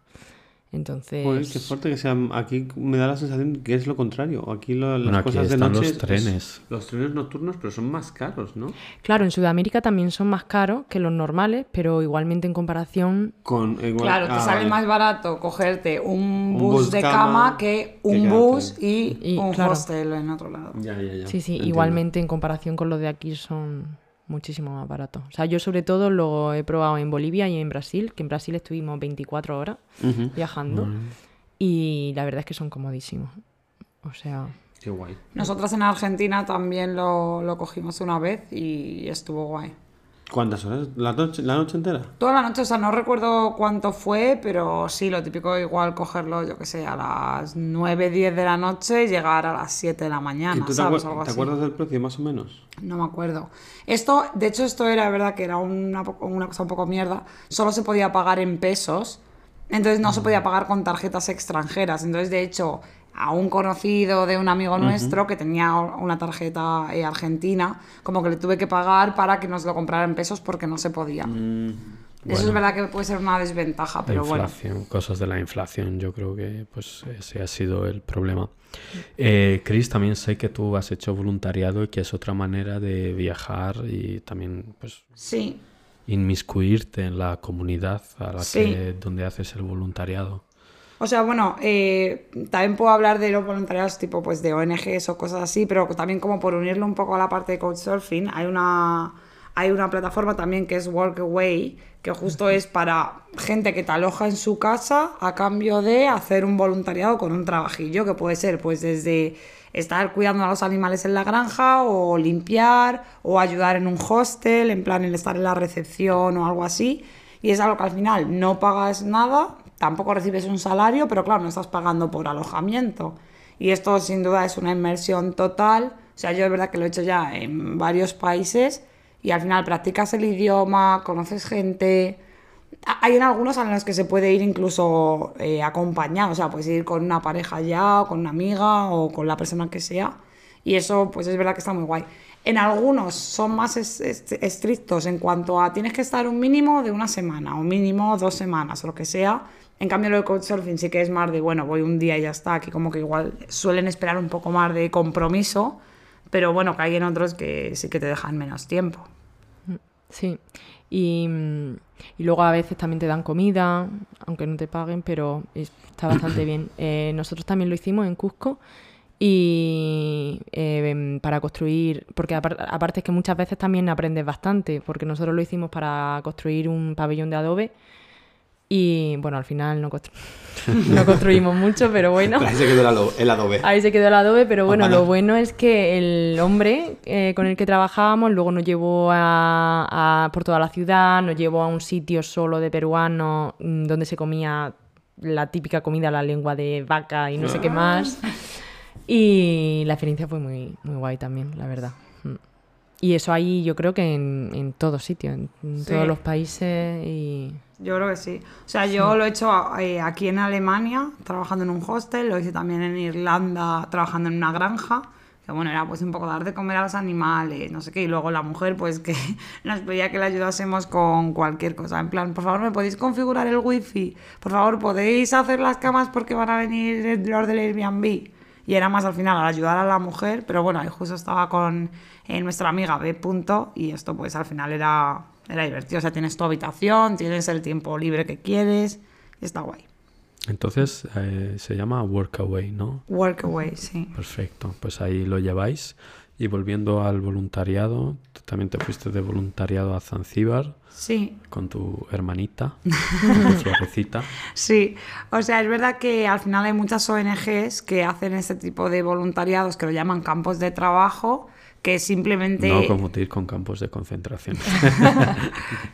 Entonces... Joder, qué fuerte que sea. Aquí me da la sensación que es lo contrario. Aquí lo- las Bueno, aquí cosas de noche. los es- trenes. los trenes nocturnos, pero son más caros, ¿no? Claro, en Sudamérica también son más caros que los normales, pero igualmente en comparación Con, igual- Claro, te ah, sale vale. más barato cogerte un, Un bus, bus de cama cama, que un bus y, Y, un claro. hostel en otro lado. Ya, ya, ya. Sí, sí, entiendo. igualmente en comparación con los de aquí son muchísimo más baratos. O sea, yo sobre todo lo he probado en Bolivia y en Brasil, que en Brasil estuvimos 24 horas viajando y la verdad es que son comodísimos. O sea, Qué guay. Nosotras en Argentina también lo, lo cogimos una vez y estuvo guay. ¿Cuántas horas? ¿La noche, la noche entera? Toda la noche, o sea, no recuerdo cuánto fue, pero sí, lo típico igual cogerlo, yo que sé, a las 9, 10 de la noche y llegar a las 7 de la ¿Y mañana, te, ¿sabes? acuer- te acuerdas del precio, más o menos? No me acuerdo. Esto, de hecho, esto era verdad que era una, una cosa un poco mierda. Solo se podía pagar en pesos. Entonces no se podía pagar con tarjetas extranjeras. Entonces, de hecho, a un conocido de un amigo nuestro que tenía una tarjeta eh, argentina, como que le tuve que pagar para que nos lo comprara en pesos porque no se podía. Eso es verdad que puede ser una desventaja, pero bueno. inflación, cosas de la inflación, yo creo que pues ese ha sido el problema. Eh, Chris, también sé que tú has hecho voluntariado y que es otra manera de viajar y también pues Sí, inmiscuirte en la comunidad a la Sí. que donde haces el voluntariado. O sea, bueno, eh, también puedo hablar de los voluntariados tipo pues de ONGs o cosas así, pero también como por unirlo un poco a la parte de Couchsurfing, hay una, hay una plataforma también que es Workaway, que justo es para gente que te aloja en su casa a cambio de hacer un voluntariado con un trabajillo, que puede ser pues desde estar cuidando a los animales en la granja o limpiar o ayudar en un hostel, en plan el estar en la recepción o algo así. Y es algo que al final no pagas nada, tampoco recibes un salario, pero claro, no estás pagando por alojamiento. Y esto sin duda es una inmersión total. O sea, yo es verdad que lo he hecho ya en varios países y al final practicas el idioma, conoces gente. Hay en algunos en los que se puede ir incluso eh, acompañado, o sea, puedes ir con una pareja ya, o con una amiga, o con la persona que sea. Y eso, pues es verdad que está muy guay. En algunos son más es- es- estrictos en cuanto a tienes que estar un mínimo de una semana, o mínimo dos semanas, o lo que sea. En cambio, lo de Couchsurfing sí que es más de, bueno, voy un día y ya está. Aquí como que igual suelen esperar un poco más de compromiso, pero bueno, que hay en otros que sí que te dejan menos tiempo. sí. Y, y luego a veces también te dan comida, aunque no te paguen, pero es- está bastante bien. Eh, nosotros también lo hicimos en Cusco y eh, em, para construir, porque apar- aparte es que muchas veces también aprendes bastante, porque nosotros lo hicimos para construir un pabellón de adobe Y bueno, al final no, constru- no construimos mucho, pero bueno. Ahí se quedó el ado- el adobe. Ahí se quedó el adobe, pero bueno, Ojalá. lo bueno es que el hombre eh, con el que trabajábamos luego nos llevó a, a- por toda la ciudad, nos llevó a un sitio solo de peruanos mm, donde se comía la típica comida, la lengua de vaca y no sé qué más. Y la experiencia fue muy, muy guay también, la verdad. Mm. Y eso ahí yo creo que en, en todos sitios, en, en Sí. todos los países y... Yo creo que sí. O sea, yo lo he hecho eh, aquí en Alemania, trabajando en un hostel, lo hice también en Irlanda, trabajando en una granja, que bueno, era pues un poco dar de comer a los animales, no sé qué, y luego la mujer pues que nos pedía que le ayudásemos con cualquier cosa, en plan, por favor, ¿me podéis configurar el wifi? Por favor, ¿podéis hacer las camas porque van a venir los del Airbnb? Y era más al final al ayudar a la mujer, pero bueno, ahí justo estaba con eh, nuestra amiga B. Punto, y esto pues al final era, era divertido. O sea, tienes tu habitación, tienes el tiempo libre que quieres, y está guay. Entonces eh, se llama Workaway, ¿no? Workaway, sí. Perfecto, pues ahí lo lleváis. Y volviendo al voluntariado, también te fuiste de voluntariado a Zanzíbar Sí, con tu hermanita, tu florecita. Sí, o sea, es verdad que al final hay muchas ONGs que hacen este tipo de voluntariados que lo llaman campos de trabajo, que simplemente... No confundir con campos de concentración.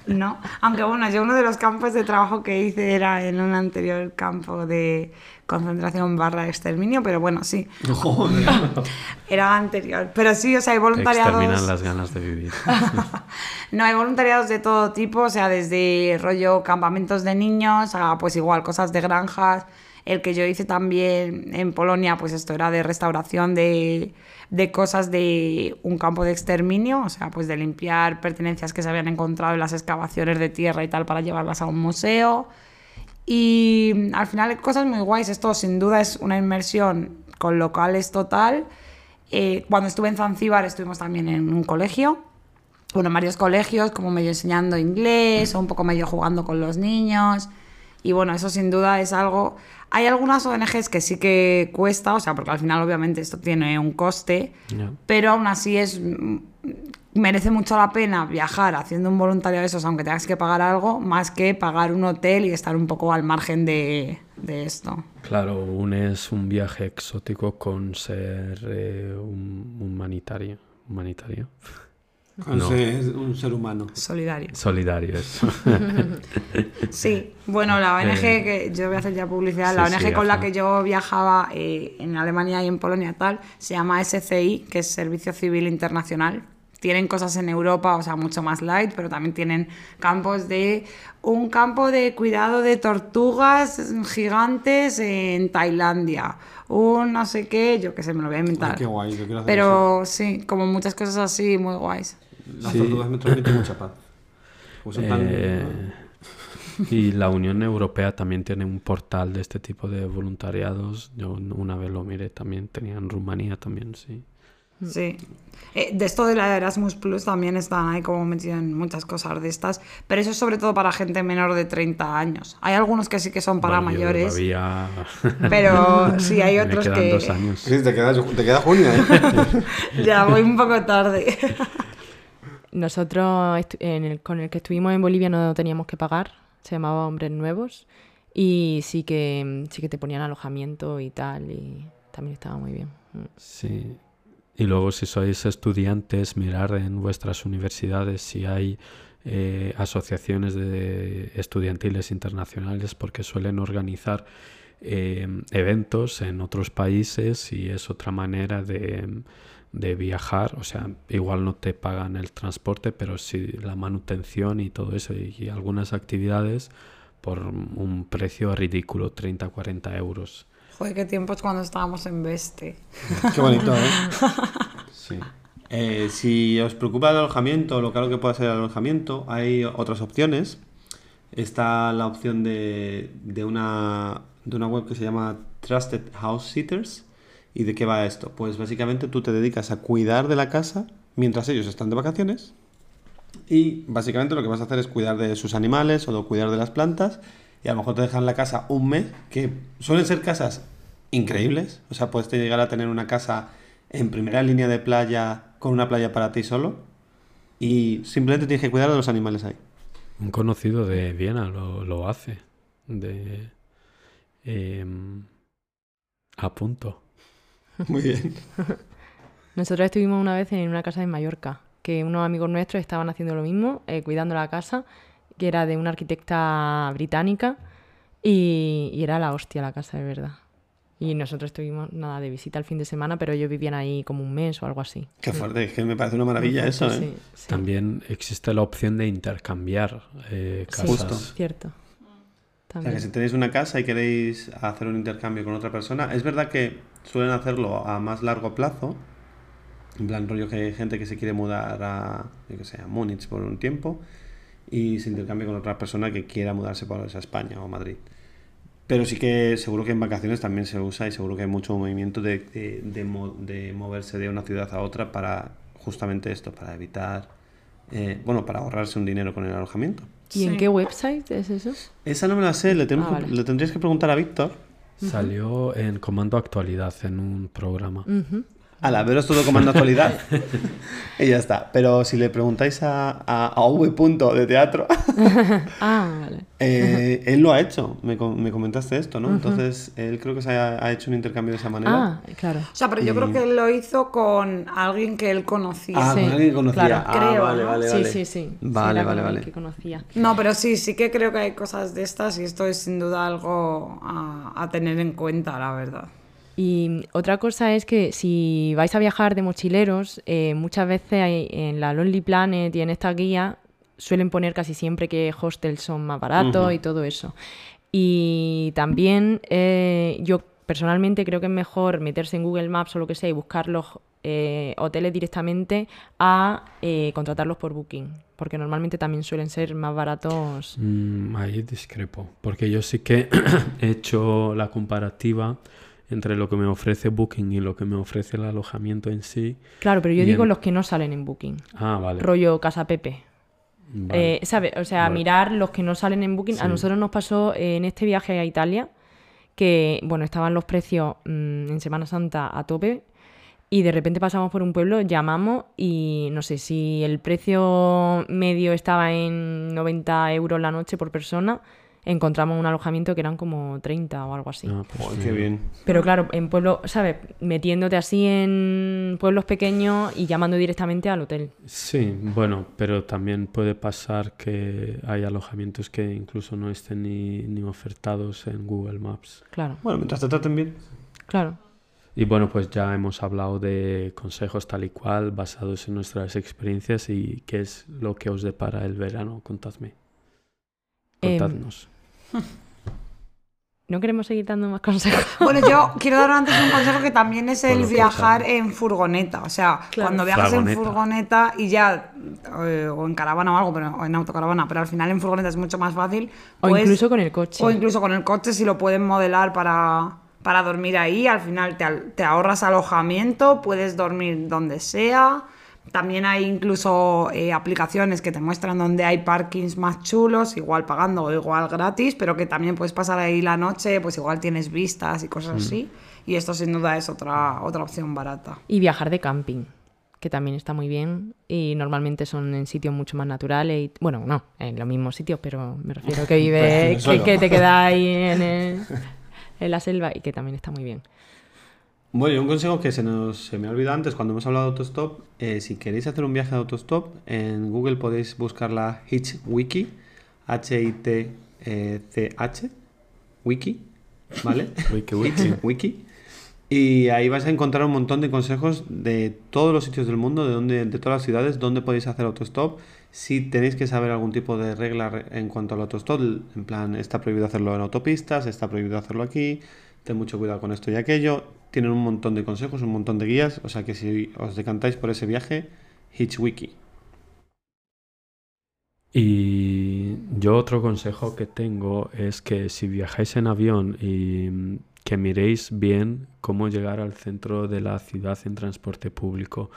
No, aunque bueno, yo uno de los campos de trabajo que hice era en un anterior campo de concentración barra exterminio, pero bueno, sí, Joder. era anterior. Pero sí, o sea, hay Te exterminan voluntariados... las ganas de vivir. No, hay voluntariados de todo tipo, o sea, desde rollo campamentos de niños a pues igual cosas de granjas. El que yo hice también en Polonia, pues esto era de restauración de, de cosas de un campo de exterminio, o sea, pues de limpiar pertenencias que se habían encontrado en las excavaciones de tierra y tal para llevarlas a un museo. Y al final cosas muy guays. Esto sin duda es una inmersión con locales total. Eh, cuando estuve en Zanzíbar estuvimos también en un colegio bueno, en varios colegios, como medio enseñando inglés o un poco medio jugando con los niños. Y bueno, eso sin duda es algo... Hay algunas ONGs que sí que cuesta, o sea, porque al final obviamente esto tiene un coste, pero aún así es... mm, Merece mucho la pena viajar haciendo un voluntario de esos, aunque tengas que pagar algo, más que pagar un hotel y estar un poco al margen de, de esto. Claro, unes un viaje exótico con ser eh, un humanitario. Humanitario. No. ser, un ser humano. Solidario. Solidario, eso. Sí, bueno, la ONG, Eh, que yo voy a hacer ya publicidad, sí, la ONG sí, con la que yo viajaba eh, en Alemania y en Polonia y tal, se llama SCI, que es Servicio Civil Internacional. Tienen cosas en Europa, o sea, mucho más light, pero también tienen campos de... Un campo de cuidado de tortugas gigantes en Tailandia. Un no sé qué, yo qué sé, me lo voy a inventar. Ay, qué guay, yo quiero hacer Pero sí, como muchas cosas así, muy guays. Las Sí. tortugas me transmiten mucha paz. Plan- Eh, y la Unión Europea también tiene un portal de este tipo de voluntariados. Yo una vez lo miré también, tenía en Rumanía también, sí. Sí. Eh, de esto de la Erasmus Plus también están ahí como metidos en muchas cosas de estas, pero eso es sobre todo para gente menor de 30 años. Hay algunos que sí que son para Bueno, yo mayores, todavía- pero sí hay Me otros quedan que dos años. Sí, te queda, te queda junio, ¿eh? ya voy un poco tarde. Nosotros en el- con el que estuvimos en Bolivia no teníamos que pagar, se llamaba Hombres Nuevos y sí que sí que te ponían alojamiento y tal y también estaba muy bien. Mm. Sí. Y luego si sois estudiantes, mirar en vuestras universidades si hay eh, asociaciones de estudiantiles internacionales porque suelen organizar eh, eventos en otros países y es otra manera de, de viajar. O sea, igual no te pagan el transporte, pero sí la manutención y todo eso y, y algunas actividades por un precio ridículo, 30, 40 euros. Joder, qué tiempos cuando estábamos en Beste. Qué bonito, ¿eh? Sí. Eh, si os preocupa el alojamiento, lo caro que pueda ser el alojamiento, hay otras opciones. Está la opción de, de, una, de una web que se llama Trusted House Sitters. ¿Y de qué va esto? Pues básicamente tú te dedicas a cuidar de la casa mientras ellos están de vacaciones. Y básicamente lo que vas a hacer es cuidar de sus animales o cuidar de las plantas. Y a lo mejor te dejan la casa un mes, que suelen ser casas increíbles. O sea, puedes llegar a tener una casa en primera línea de playa con una playa para ti solo. Y simplemente tienes que cuidar de los animales ahí. Un conocido de Viena lo, lo hace. de em, a punto. Muy bien. Nosotros estuvimos una vez en una casa en Mallorca, que unos amigos nuestros estaban haciendo lo mismo, eh, cuidando la casa, que era de una arquitecta británica, y, y era la hostia la casa, de verdad. Y nosotros estuvimos nada de visita el fin de semana, pero ellos vivían ahí como un mes o algo así. Qué fuerte, es que me parece una maravilla eso, ¿eh? Sí, sí. También existe la opción de intercambiar eh, Sí, casas. Justo. cierto. O sea, que si tenéis una casa y queréis hacer un intercambio con otra persona, es verdad que suelen hacerlo a más largo plazo. En plan, rollo que hay gente que se quiere mudar a, que sé, a Múnich por un tiempo y se intercambia con otra persona que quiera mudarse por a España o Madrid. Pero sí que seguro que en vacaciones también se usa y seguro que hay mucho movimiento de, de, de moverse de una ciudad a otra para justamente esto, para evitar, eh, bueno, para ahorrarse un dinero con el alojamiento. ¿Y en qué website es eso? Esa no me la sé, le, tenemos Ah, que- vale. le tendrías que preguntar a Víctor. Salió en Comando Actualidad en un programa. Ala, veros todo comando actualidad. y ya está. Pero si le preguntáis a, a, a V. Punto de teatro, Ah, vale. eh, él lo ha hecho. Me, me comentaste esto, ¿no? Entonces, él creo que se ha, ha hecho un intercambio de esa manera. Ah, claro. O sea, pero yo creo que él lo hizo con alguien que él conocía. Ah, sí, con alguien que conocía. claro. Ah, Creo, vale, ¿no? vale, Sí, vale. sí, sí. Sí, Vale, vale, como vale. Que conocía. No, pero sí, sí que creo que hay cosas de estas y esto es sin duda algo a, a tener en cuenta, la verdad. Y otra cosa es que si vais a viajar de mochileros, eh, muchas veces hay- en la Lonely Planet y en esta guía suelen poner casi siempre que hostels son más baratos y todo eso. Y también eh, yo personalmente creo que es mejor meterse en Google Maps o lo que sea y buscar los eh, hoteles directamente a eh, contratarlos por Booking, porque normalmente también suelen ser más baratos. Mm, ahí discrepo, porque yo sí que he hecho la comparativa entre lo que me ofrece Booking y lo que me ofrece el alojamiento en sí. Claro, pero yo digo los que no salen en Booking. Ah, vale. Rollo Casa Pepe. vale. Eh, ¿sabe? O sea, Vale. mirar los que no salen en Booking. A nosotros nos pasó eh, en este viaje a Italia que, bueno, estaban los precios mm, en Semana Santa a tope y de repente pasamos por un pueblo, llamamos y no sé si el precio medio estaba en 90 euros la noche por persona, encontramos un alojamiento que eran como 30 o algo así. Ah, pues qué bien. Pero claro, en pueblos, ¿sabes? Metiéndote así en pueblos pequeños y llamando directamente al hotel. Sí, bueno, pero también puede pasar que hay alojamientos que incluso no estén ni, ni ofertados en Google Maps. Claro, Bueno, mientras te traten bien. claro. Y bueno, pues ya hemos hablado de consejos tal y cual, basados en nuestras experiencias y qué es lo que os depara el verano. Contadme. Em, Contadnos. No queremos seguir dando más consejos. Bueno, yo quiero dar antes un consejo que también es el Bueno, viajar en furgoneta. O sea, Claro. cuando viajas en furgoneta y ya, eh, o en caravana o algo, pero, o en autocaravana, pero al final en furgoneta es mucho más fácil. O pues- incluso con el coche. O incluso con el coche, si lo pueden modelar para, para dormir ahí, al final te, te ahorras alojamiento, puedes dormir donde sea. También hay incluso eh, aplicaciones que te muestran donde hay parkings más chulos, igual pagando o igual gratis, pero que también puedes pasar ahí la noche, pues igual tienes vistas y cosas así. Y esto sin duda es otra, otra opción barata. Y viajar de camping, que también está muy bien. Y normalmente son en sitios mucho más naturales. Y, bueno, no, en los mismos sitios, pero me refiero que Pues vives, que, te quedas ahí en, el- en la selva y que también está muy bien. Bueno, y un consejo que se, nos, se me ha olvidado antes cuando hemos hablado de autostop. eh, si queréis hacer un viaje de autostop, en Google podéis buscar la Hitch Wiki. H-I-T-C-H. Wiki. ¿Vale? Wiki, wiki. Y ahí vais a encontrar un montón de consejos de todos los sitios del mundo, de, donde, de todas las ciudades, donde podéis hacer autostop. Si tenéis que saber algún tipo de regla re- en cuanto al autostop, en plan, está prohibido hacerlo en autopistas, está prohibido hacerlo aquí, ten mucho cuidado con esto y aquello. Tienen un montón de consejos, un montón de guías, o sea que si os decantáis por ese viaje, Hitchwiki. Y yo otro consejo que tengo es que si viajáis en avión y mm, que miréis bien cómo llegar al centro de la ciudad en transporte público.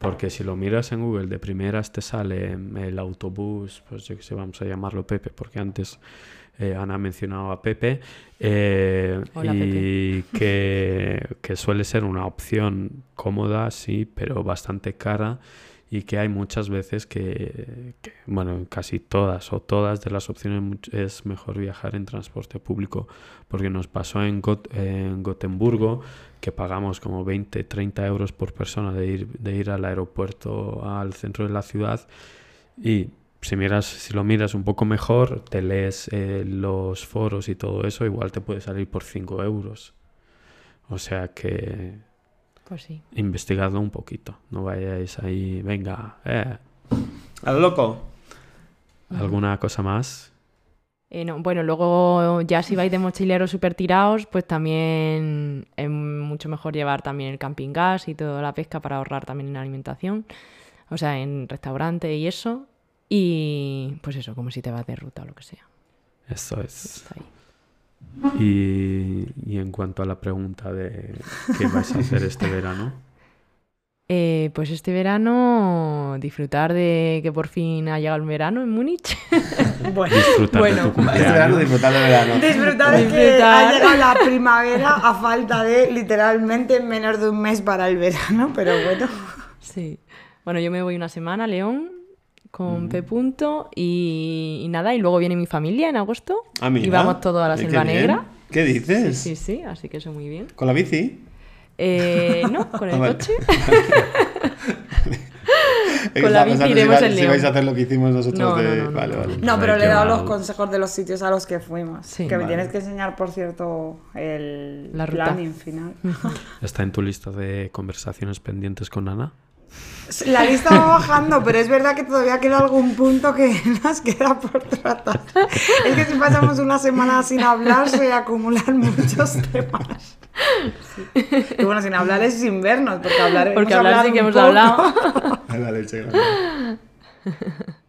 Porque si lo miras en Google de primeras te sale mm, el autobús, pues yo que sé, vamos a llamarlo Pepe, porque antes eh, Ana ha mencionado a Pepe, eh, Hola, y Que, que suele ser una opción cómoda, sí, pero bastante cara y que hay muchas veces que, que, bueno, casi todas o todas de las opciones es mejor viajar en transporte público, porque nos pasó en, Got- en Gotemburgo que pagamos como 20, 30 euros por persona de ir, de ir al aeropuerto al centro de la ciudad y si miras, si lo miras un poco mejor, te lees eh, los foros y todo eso, igual te puede salir por 5 euros. O sea que Pues sí. investigadlo un poquito. No vayáis ahí, venga, eh, A lo loco. ¿alguna cosa más? Eh, no, bueno, luego ya si vais de mochileros súper tirados, pues también es mucho mejor llevar también el camping gas y toda la pesca para ahorrar también en alimentación, o sea, en restaurante y eso. Y pues eso, como si te vas de ruta o lo que sea. Eso es. Está ahí. Y, y en cuanto a la pregunta de qué vais a hacer este verano, Eh, pues este verano disfrutar de que por fin ha llegado el verano en Múnich. Bueno, disfrutar Bueno, de tu Este verano disfrutar del verano. disfrutar de que ha llegado la primavera a falta de literalmente menos de un mes para el verano, pero bueno. Sí. Bueno, yo me voy una semana a León con P. Punto y, y nada, y luego viene mi familia en agosto. Ah, mira. Y vamos todos a la Selva bien. Negra. ¿Qué Sí, dices? sí, sí, así que eso muy bien. ¿Con la bici? Eh, no, con el Ah, vale. coche. Con la bici si iremos Si León. vais a hacer lo que hicimos nosotros No, de... no, no, vale, no. vale. No, pero le he dado los Yo- consejos de los sitios a los que fuimos. Sí. que me tienes que enseñar, por cierto, el La ruta. planning final. ¿Está en tu lista de conversaciones pendientes con Ana? La lista va bajando, pero es verdad que todavía queda algún punto que nos queda por tratar. Es que si pasamos una semana sin hablar, se acumulan muchos temas. Y bueno, sin hablar es sin vernos, porque hablar Porque hemos hablar sí que hemos poco. hablado. La leche, grande.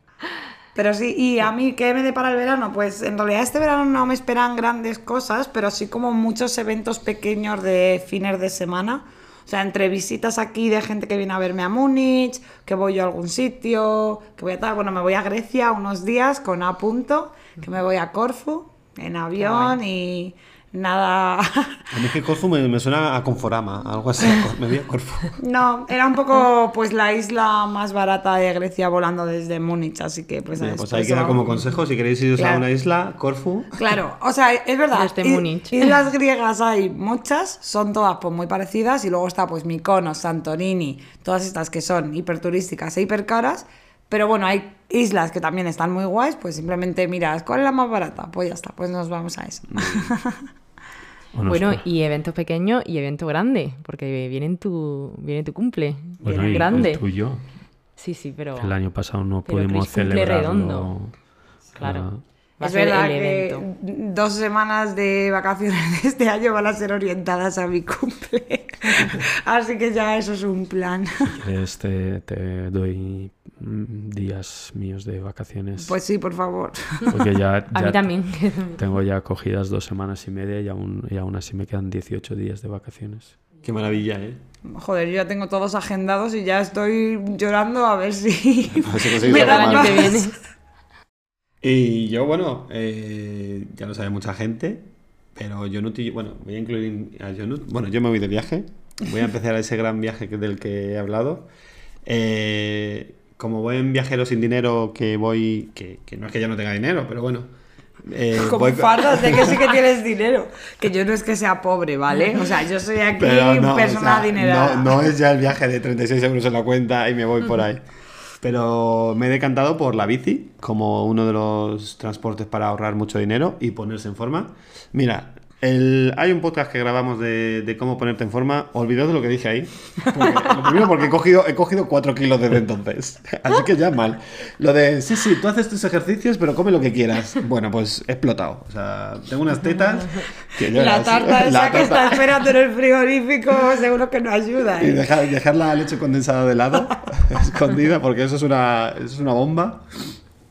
Pero sí, y a mí, ¿qué me depara el verano? Pues en realidad este verano no me esperan grandes cosas, pero sí como muchos eventos pequeños de fines de semana. O sea, entre visitas aquí de gente que viene a verme a Múnich, que voy yo a algún sitio, que voy a tal. Bueno, me voy a Grecia unos días con A punto, que me voy a Corfu en avión y nada. A mí es que Corfu me, me suena a Conforama, algo así. Me a Corfu. No, era un poco pues la isla más barata de Grecia volando desde Múnich, así que pues, Mira, a pues ahí eso queda como consejo. Si queréis iros a Claro. una isla, Corfu. Claro, o sea, es verdad. Desde Múnich. Islas griegas hay muchas, son todas pues muy parecidas y luego está pues Mykonos, Santorini, todas estas que son hiperturísticas e hipercaras. Pero bueno, hay islas que también están muy guays, pues simplemente miras, ¿cuál es la más barata? Pues ya está, pues nos vamos a esa. ¿O no Bueno, y evento pequeño y evento grande, porque viene tu, viene tu cumple. Bueno, viene y grande. el tuyo. Sí, sí, pero. El año pasado no pudimos celebrarlo. redondo. Claro. Va a es ser verdad el que evento. dos semanas de vacaciones de este año van a ser orientadas a mi cumple. Así que ya eso es un plan. ¿Quieres te, doy mm, días míos de vacaciones? Pues sí, por favor. Porque ya, A ya mí también. tengo ya cogidas dos semanas y media y aún, y aún así me quedan 18 días de vacaciones. Qué maravilla, ¿eh? Joder, yo ya tengo todos agendados y ya estoy llorando a ver si A ver si conseguís me dan más. Y yo, bueno, eh, ya lo sabe mucha gente, pero yo no bueno, voy a incluir a Jonut. Bueno, yo me voy de viaje, voy a empezar ese gran viaje que- del que he hablado. Eh, como buen viajero sin dinero que voy, que, que no es que yo no tenga dinero, pero bueno. eh, Como voy- fardas de que sí que tienes dinero. Que yo no es que sea pobre, ¿vale? O sea, yo soy aquí no, persona o sea, adinerada. no, no es ya el viaje de 36 euros en la cuenta y me voy por ahí. Pero me he decantado por la bici como uno de los transportes para ahorrar mucho dinero y ponerse en forma. Mira, el- hay un podcast que grabamos de, de cómo ponerte en forma. Olvidaos de lo que dije ahí. Porque- lo primero porque he cogido, he cogido 4 kilos desde entonces. Así que ya mal. Lo de, sí, sí, tú haces tus ejercicios, pero come lo que quieras. Bueno, pues he explotado. O sea, tengo unas tetas que La lloras. tarta esa La que tarta. está esperando en el frigorífico seguro que no ayuda. Y ¿eh? dejar, dejar la leche condensada de lado, escondida, porque eso es una, eso es una bomba.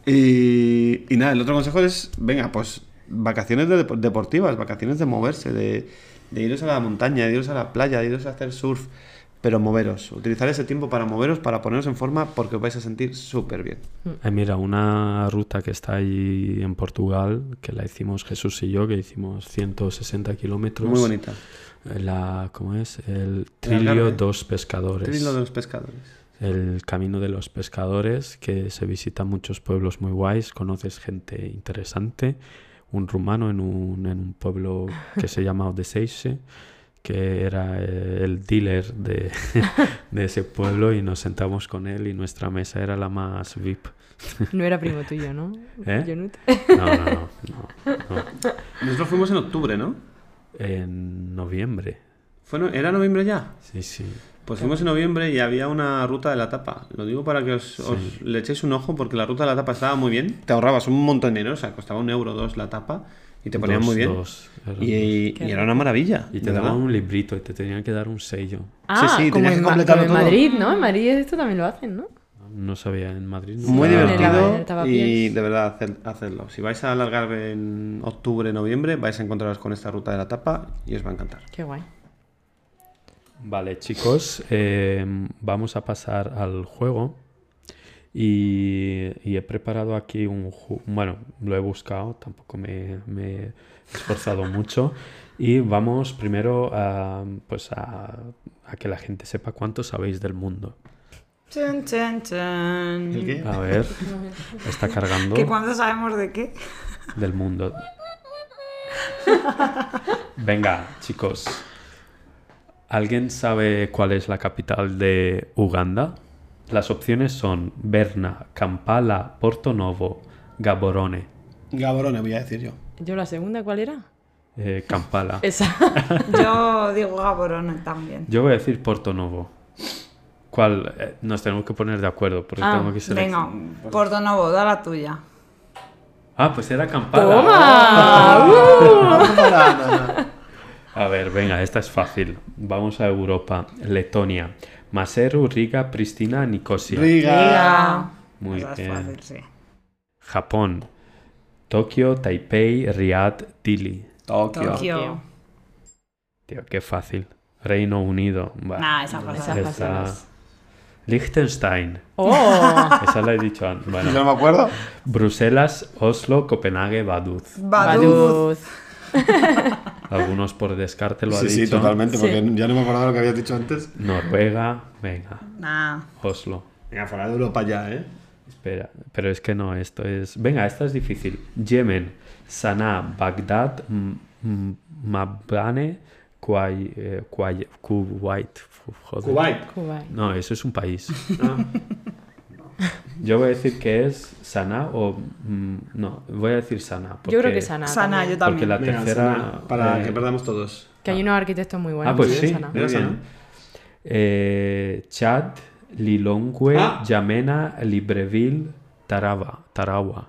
Y, y nada, el otro consejo es, venga, pues vacaciones de dep- deportivas, vacaciones de moverse, de, de iros a la montaña, de iros a la playa, de iros a hacer surf, pero moveros, utilizar ese tiempo para moveros, para poneros en forma, porque os vais a sentir súper bien. Eh, mira, una ruta que está ahí en Portugal, que la hicimos Jesús y yo, que hicimos 160 kilómetros. Muy bonita. Eh, La, ¿Cómo es? El. Trilio dos Pescadores. Trilo de los pescadores. el camino de los pescadores, que se visitan muchos pueblos muy guays, conoces gente interesante, un rumano en un, en un pueblo que se llama Odeseixe, que era eh, el dealer de, de ese pueblo y nos sentamos con él y nuestra mesa era la más VIP. No era primo tuyo, ¿no? ¿Eh? No, no, no, no, no. Nosotros fuimos en octubre, ¿no? En noviembre. ¿Fue no- ¿Era noviembre ya? Sí, sí. Pues fuimos en noviembre y había una ruta de la tapa. Lo digo para que os, os le echéis un ojo porque la ruta de la tapa estaba muy bien. Te ahorrabas un montón de dinero, o sea, costaba un euro o dos la tapa y te ponían Dos, muy bien. dos, y, Qué y era una maravilla. Y te daban un librito y te tenían que dar un sello. Ah, sí, como tenías en, que completarlo como en todo. Madrid, ¿no? En Madrid esto también lo hacen, ¿no? No sabía en Madrid. no Muy Sí, el- divertido y de verdad hacer- hacerlo. Si vais a alargar en octubre, noviembre, vais a encontraros con esta ruta de la tapa y os va a encantar. Qué guay. Vale, chicos, eh, vamos a pasar al juego. Y, y he preparado aquí un Bueno, lo he buscado, tampoco me, me he esforzado mucho. Y vamos primero a, pues a, a que la gente sepa cuánto sabéis del mundo. Chan, chan, chan. ¿El qué? A ver, está cargando ¿Que cuándo sabemos de qué? del mundo. Venga, chicos. ¿Alguien sabe cuál es la capital de Uganda? Las opciones son Berna, Kampala, Porto Novo, Gaborone. Gaborone, voy a decir yo. ¿Yo la segunda cuál era? Eh, Kampala. Esa. Yo digo Gaborone también. Yo voy a decir Porto Novo. ¿Cuál? Eh, nos tenemos que poner de acuerdo porque Ah, tengo que seleccionar. Venga, Porto Novo, da la tuya. Ah, pues era Kampala. ¡Toma! A ver, venga, esta es fácil. Vamos a Europa. Letonia. Maseru, Riga, Pristina, Nicosia. Riga. Muy Esa es bien. fácil, sí. Japón. Tokio, Taipei, Riyadh, Dili. Tokio. Tokio. Tío, qué fácil. Reino Unido. Nah, esa fácil. Esa Esa- fácil. Liechtenstein. ¡Oh! Esa la he dicho antes. Bueno. no me acuerdo. Bruselas, Oslo, Copenhague, Vaduz. Baduz. Baduz. Algunos por descarte lo ha Sí, dicho. sí, totalmente, Sí. porque ya no me acordaba lo que habías dicho antes. Noruega, venga. Nah. Oslo. Venga, fuera de Europa ya, ¿eh? Espera, pero es que no, esto es... Venga, esta es difícil. Yemen, Sanaa, Bagdad, Mabane, Kuwait, eh. Kuwait. Kuwait. No, eso es un país. Ah. Yo voy a decir que es Sanaa o... mm, no, voy a decir Sanaa. Yo creo porque- que Sana. Sana, también. yo Porque también. la Venga, tercera... Sana, para eh, que perdamos todos. Que hay unos arquitectos muy buenos. Ah, pues sí. Sana. Muy bien. Sana. eh, Chad, Lilongwe, Ah. Yamena, Libreville, Tarawa. Tarawa.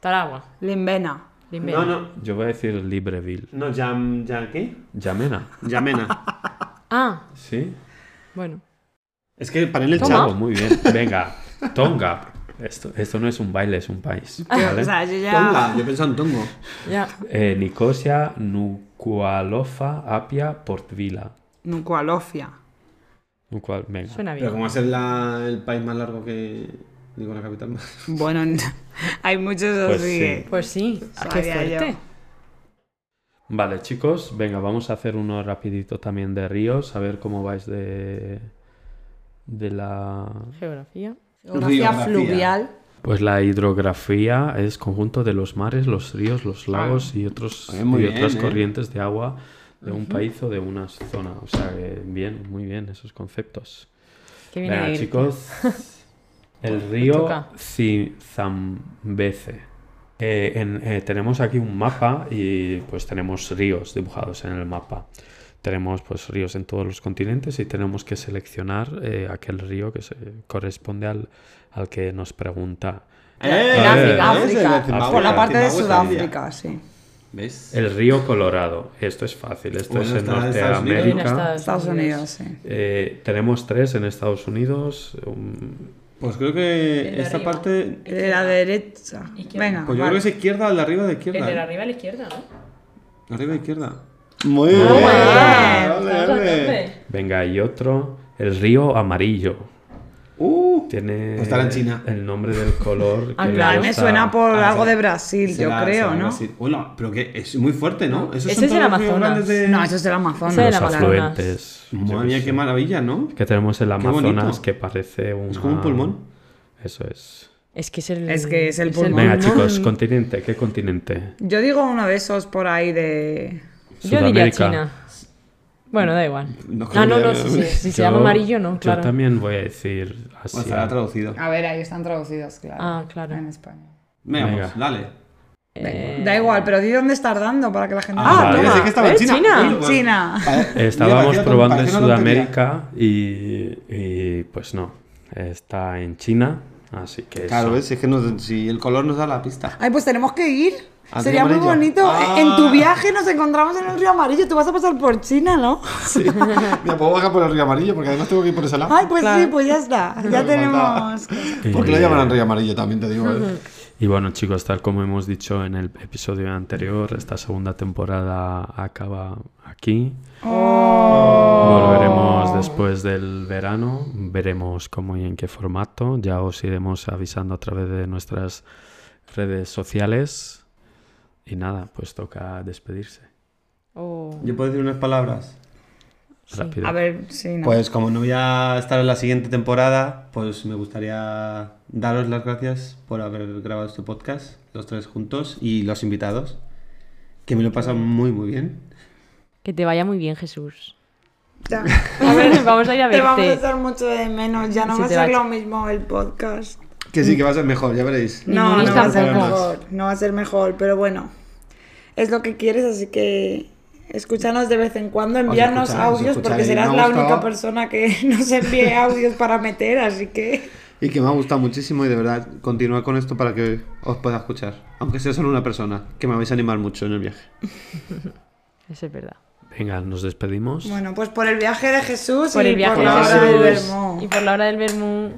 Taragua. Limbena. Limbena. No, no. Yo voy a decir Libreville. No, Yam, ¿ya qué? Yamena. Yamena. Ah, ¿Sí? bueno. es que para en el Toma. chat. Oh, muy bien. Venga, Tonga. Esto, esto no es un baile, es un país. ¿vale? O sea, yo ya. Tonga, yo pensaba en Tongo. Ya. Eh, Nicosia, Nukualofa, Apia, Port Vila. Nukualofia. Nukual- venga. Suena Pero bien. como va a ser la- el país más largo que. Digo, la capital más. Bueno, hay muchos Pues así. sí. Pues sí. Qué yo. fuerte. Vale, chicos, venga, vamos a hacer uno rapidito también de ríos, a ver cómo vais de, de la... Geografía. Geografía fluvial. Pues la hidrografía es conjunto de los mares, los ríos, los lagos y, otros, muy y bien, otras ¿eh? corrientes de agua de un país o de una zona. O sea, que bien, muy bien esos conceptos. Qué viene Venga, chicos, el río Zambeze. Eh, en- eh, tenemos aquí un mapa y pues tenemos ríos dibujados en el mapa. Tenemos pues ríos en todos los continentes y tenemos que seleccionar eh, aquel río que se corresponde al, al que nos pregunta. ¡Eh! En África, ¿ves? África. Por la parte de. Sudáfrica, sí. ¿Ves? El río Colorado. Esto es fácil. Esto Bueno, es en está en Estados Unidos. En Norteamérica. Estados Unidos, sí. Eh, tenemos tres en Estados Unidos. um, Pues creo que El esta arriba. parte. El de la derecha. Izquierda. Venga, Pues yo vale. creo que es izquierda, el de arriba de izquierda. El de la ¿eh? arriba a la izquierda, ¿no? Arriba izquierda. Muy bien. bien. Ole. tope. venga, y otro. El río Amarillo. Uh, tiene Pues estará en China. el nombre del color. Ah, que le claro. Me suena por Ah, algo de Brasil, yo creo, ¿no? Bueno, pero que es muy fuerte, ¿no? Esos Ese es el Amazonas. de- No, eso es el Amazonas. Ese es el Los Amazonas. afluentes. Madre qué mía, qué maravilla, ¿no? Que tenemos el Qué bonito. Amazonas que parece un. Es como un pulmón. Eso es. Es que es el. Es que es el pulmón. Venga, chicos, continente. ¿Qué continente? Yo digo uno de esos por ahí de... Yo diría Sudamérica. China. Bueno, da igual. No, ah, no, no, si, si- si se llama amarillo, no, claro. Yo también voy a decir así. Pues estará traducido. A ver, ahí están traducidos, claro. Ah, claro. En español. Venga, Venga. pues, dale. Eh, Da igual, pero di dónde estás dando para que la gente... Ah, vale. pensé que estaba en ¿Eh? China. China. Uy, China. Vale. Estábamos probando en. Sudamérica y, y, pues no. Está en China, así que. Claro, eso. ves, es que nos- si el color nos da la pista. Ay, pues tenemos que ir. ¿Al Sería muy amarillo? bonito. Ah. En tu viaje nos encontramos en el río amarillo. Tú vas a pasar por China, ¿no? Sí. Mira, puedo bajar por el río amarillo porque además tengo que ir por ese lado. Ay, pues Claro. sí, pues ya está. Ya tenemos... ¿Por qué lo llaman río amarillo también, te digo? ¿eh? Y bueno, chicos, tal como hemos dicho en el episodio anterior, esta segunda temporada acaba aquí. Volveremos después del verano, veremos cómo y en qué formato. Ya os iremos avisando a través de nuestras redes sociales. Y nada, pues toca despedirse. oh, ¿Yo puedo decir unas palabras? Rápido. A ver, sí, no. Pues como no voy a estar en la siguiente temporada, pues me gustaría daros las gracias por haber grabado este podcast, los tres juntos, y los invitados, que me lo he pasado muy, muy bien. Que te vaya muy bien, Jesús. Ya. A ver, vamos a ir a Te vamos a verte. echar mucho de menos. Ya no va a ser a lo mismo el podcast. Que sí, que va a ser mejor, ya veréis. No, no va a ser mejor. No va a ser mejor, pero bueno. Es lo que quieres, así que escúchanos de vez en cuando, envíanos escucharé, os audios, porque serás la gustado. única persona que nos envíe audios para meter, así que... Y que me ha gustado muchísimo y de verdad continúa con esto para que os pueda escuchar. Aunque sea solo una persona, que me vais a animar mucho en el viaje. Eso es verdad. Venga, nos despedimos. Bueno, pues por el viaje de Jesús Por y el viaje por de la hora del Jesús Vermú. y por la hora del vermú.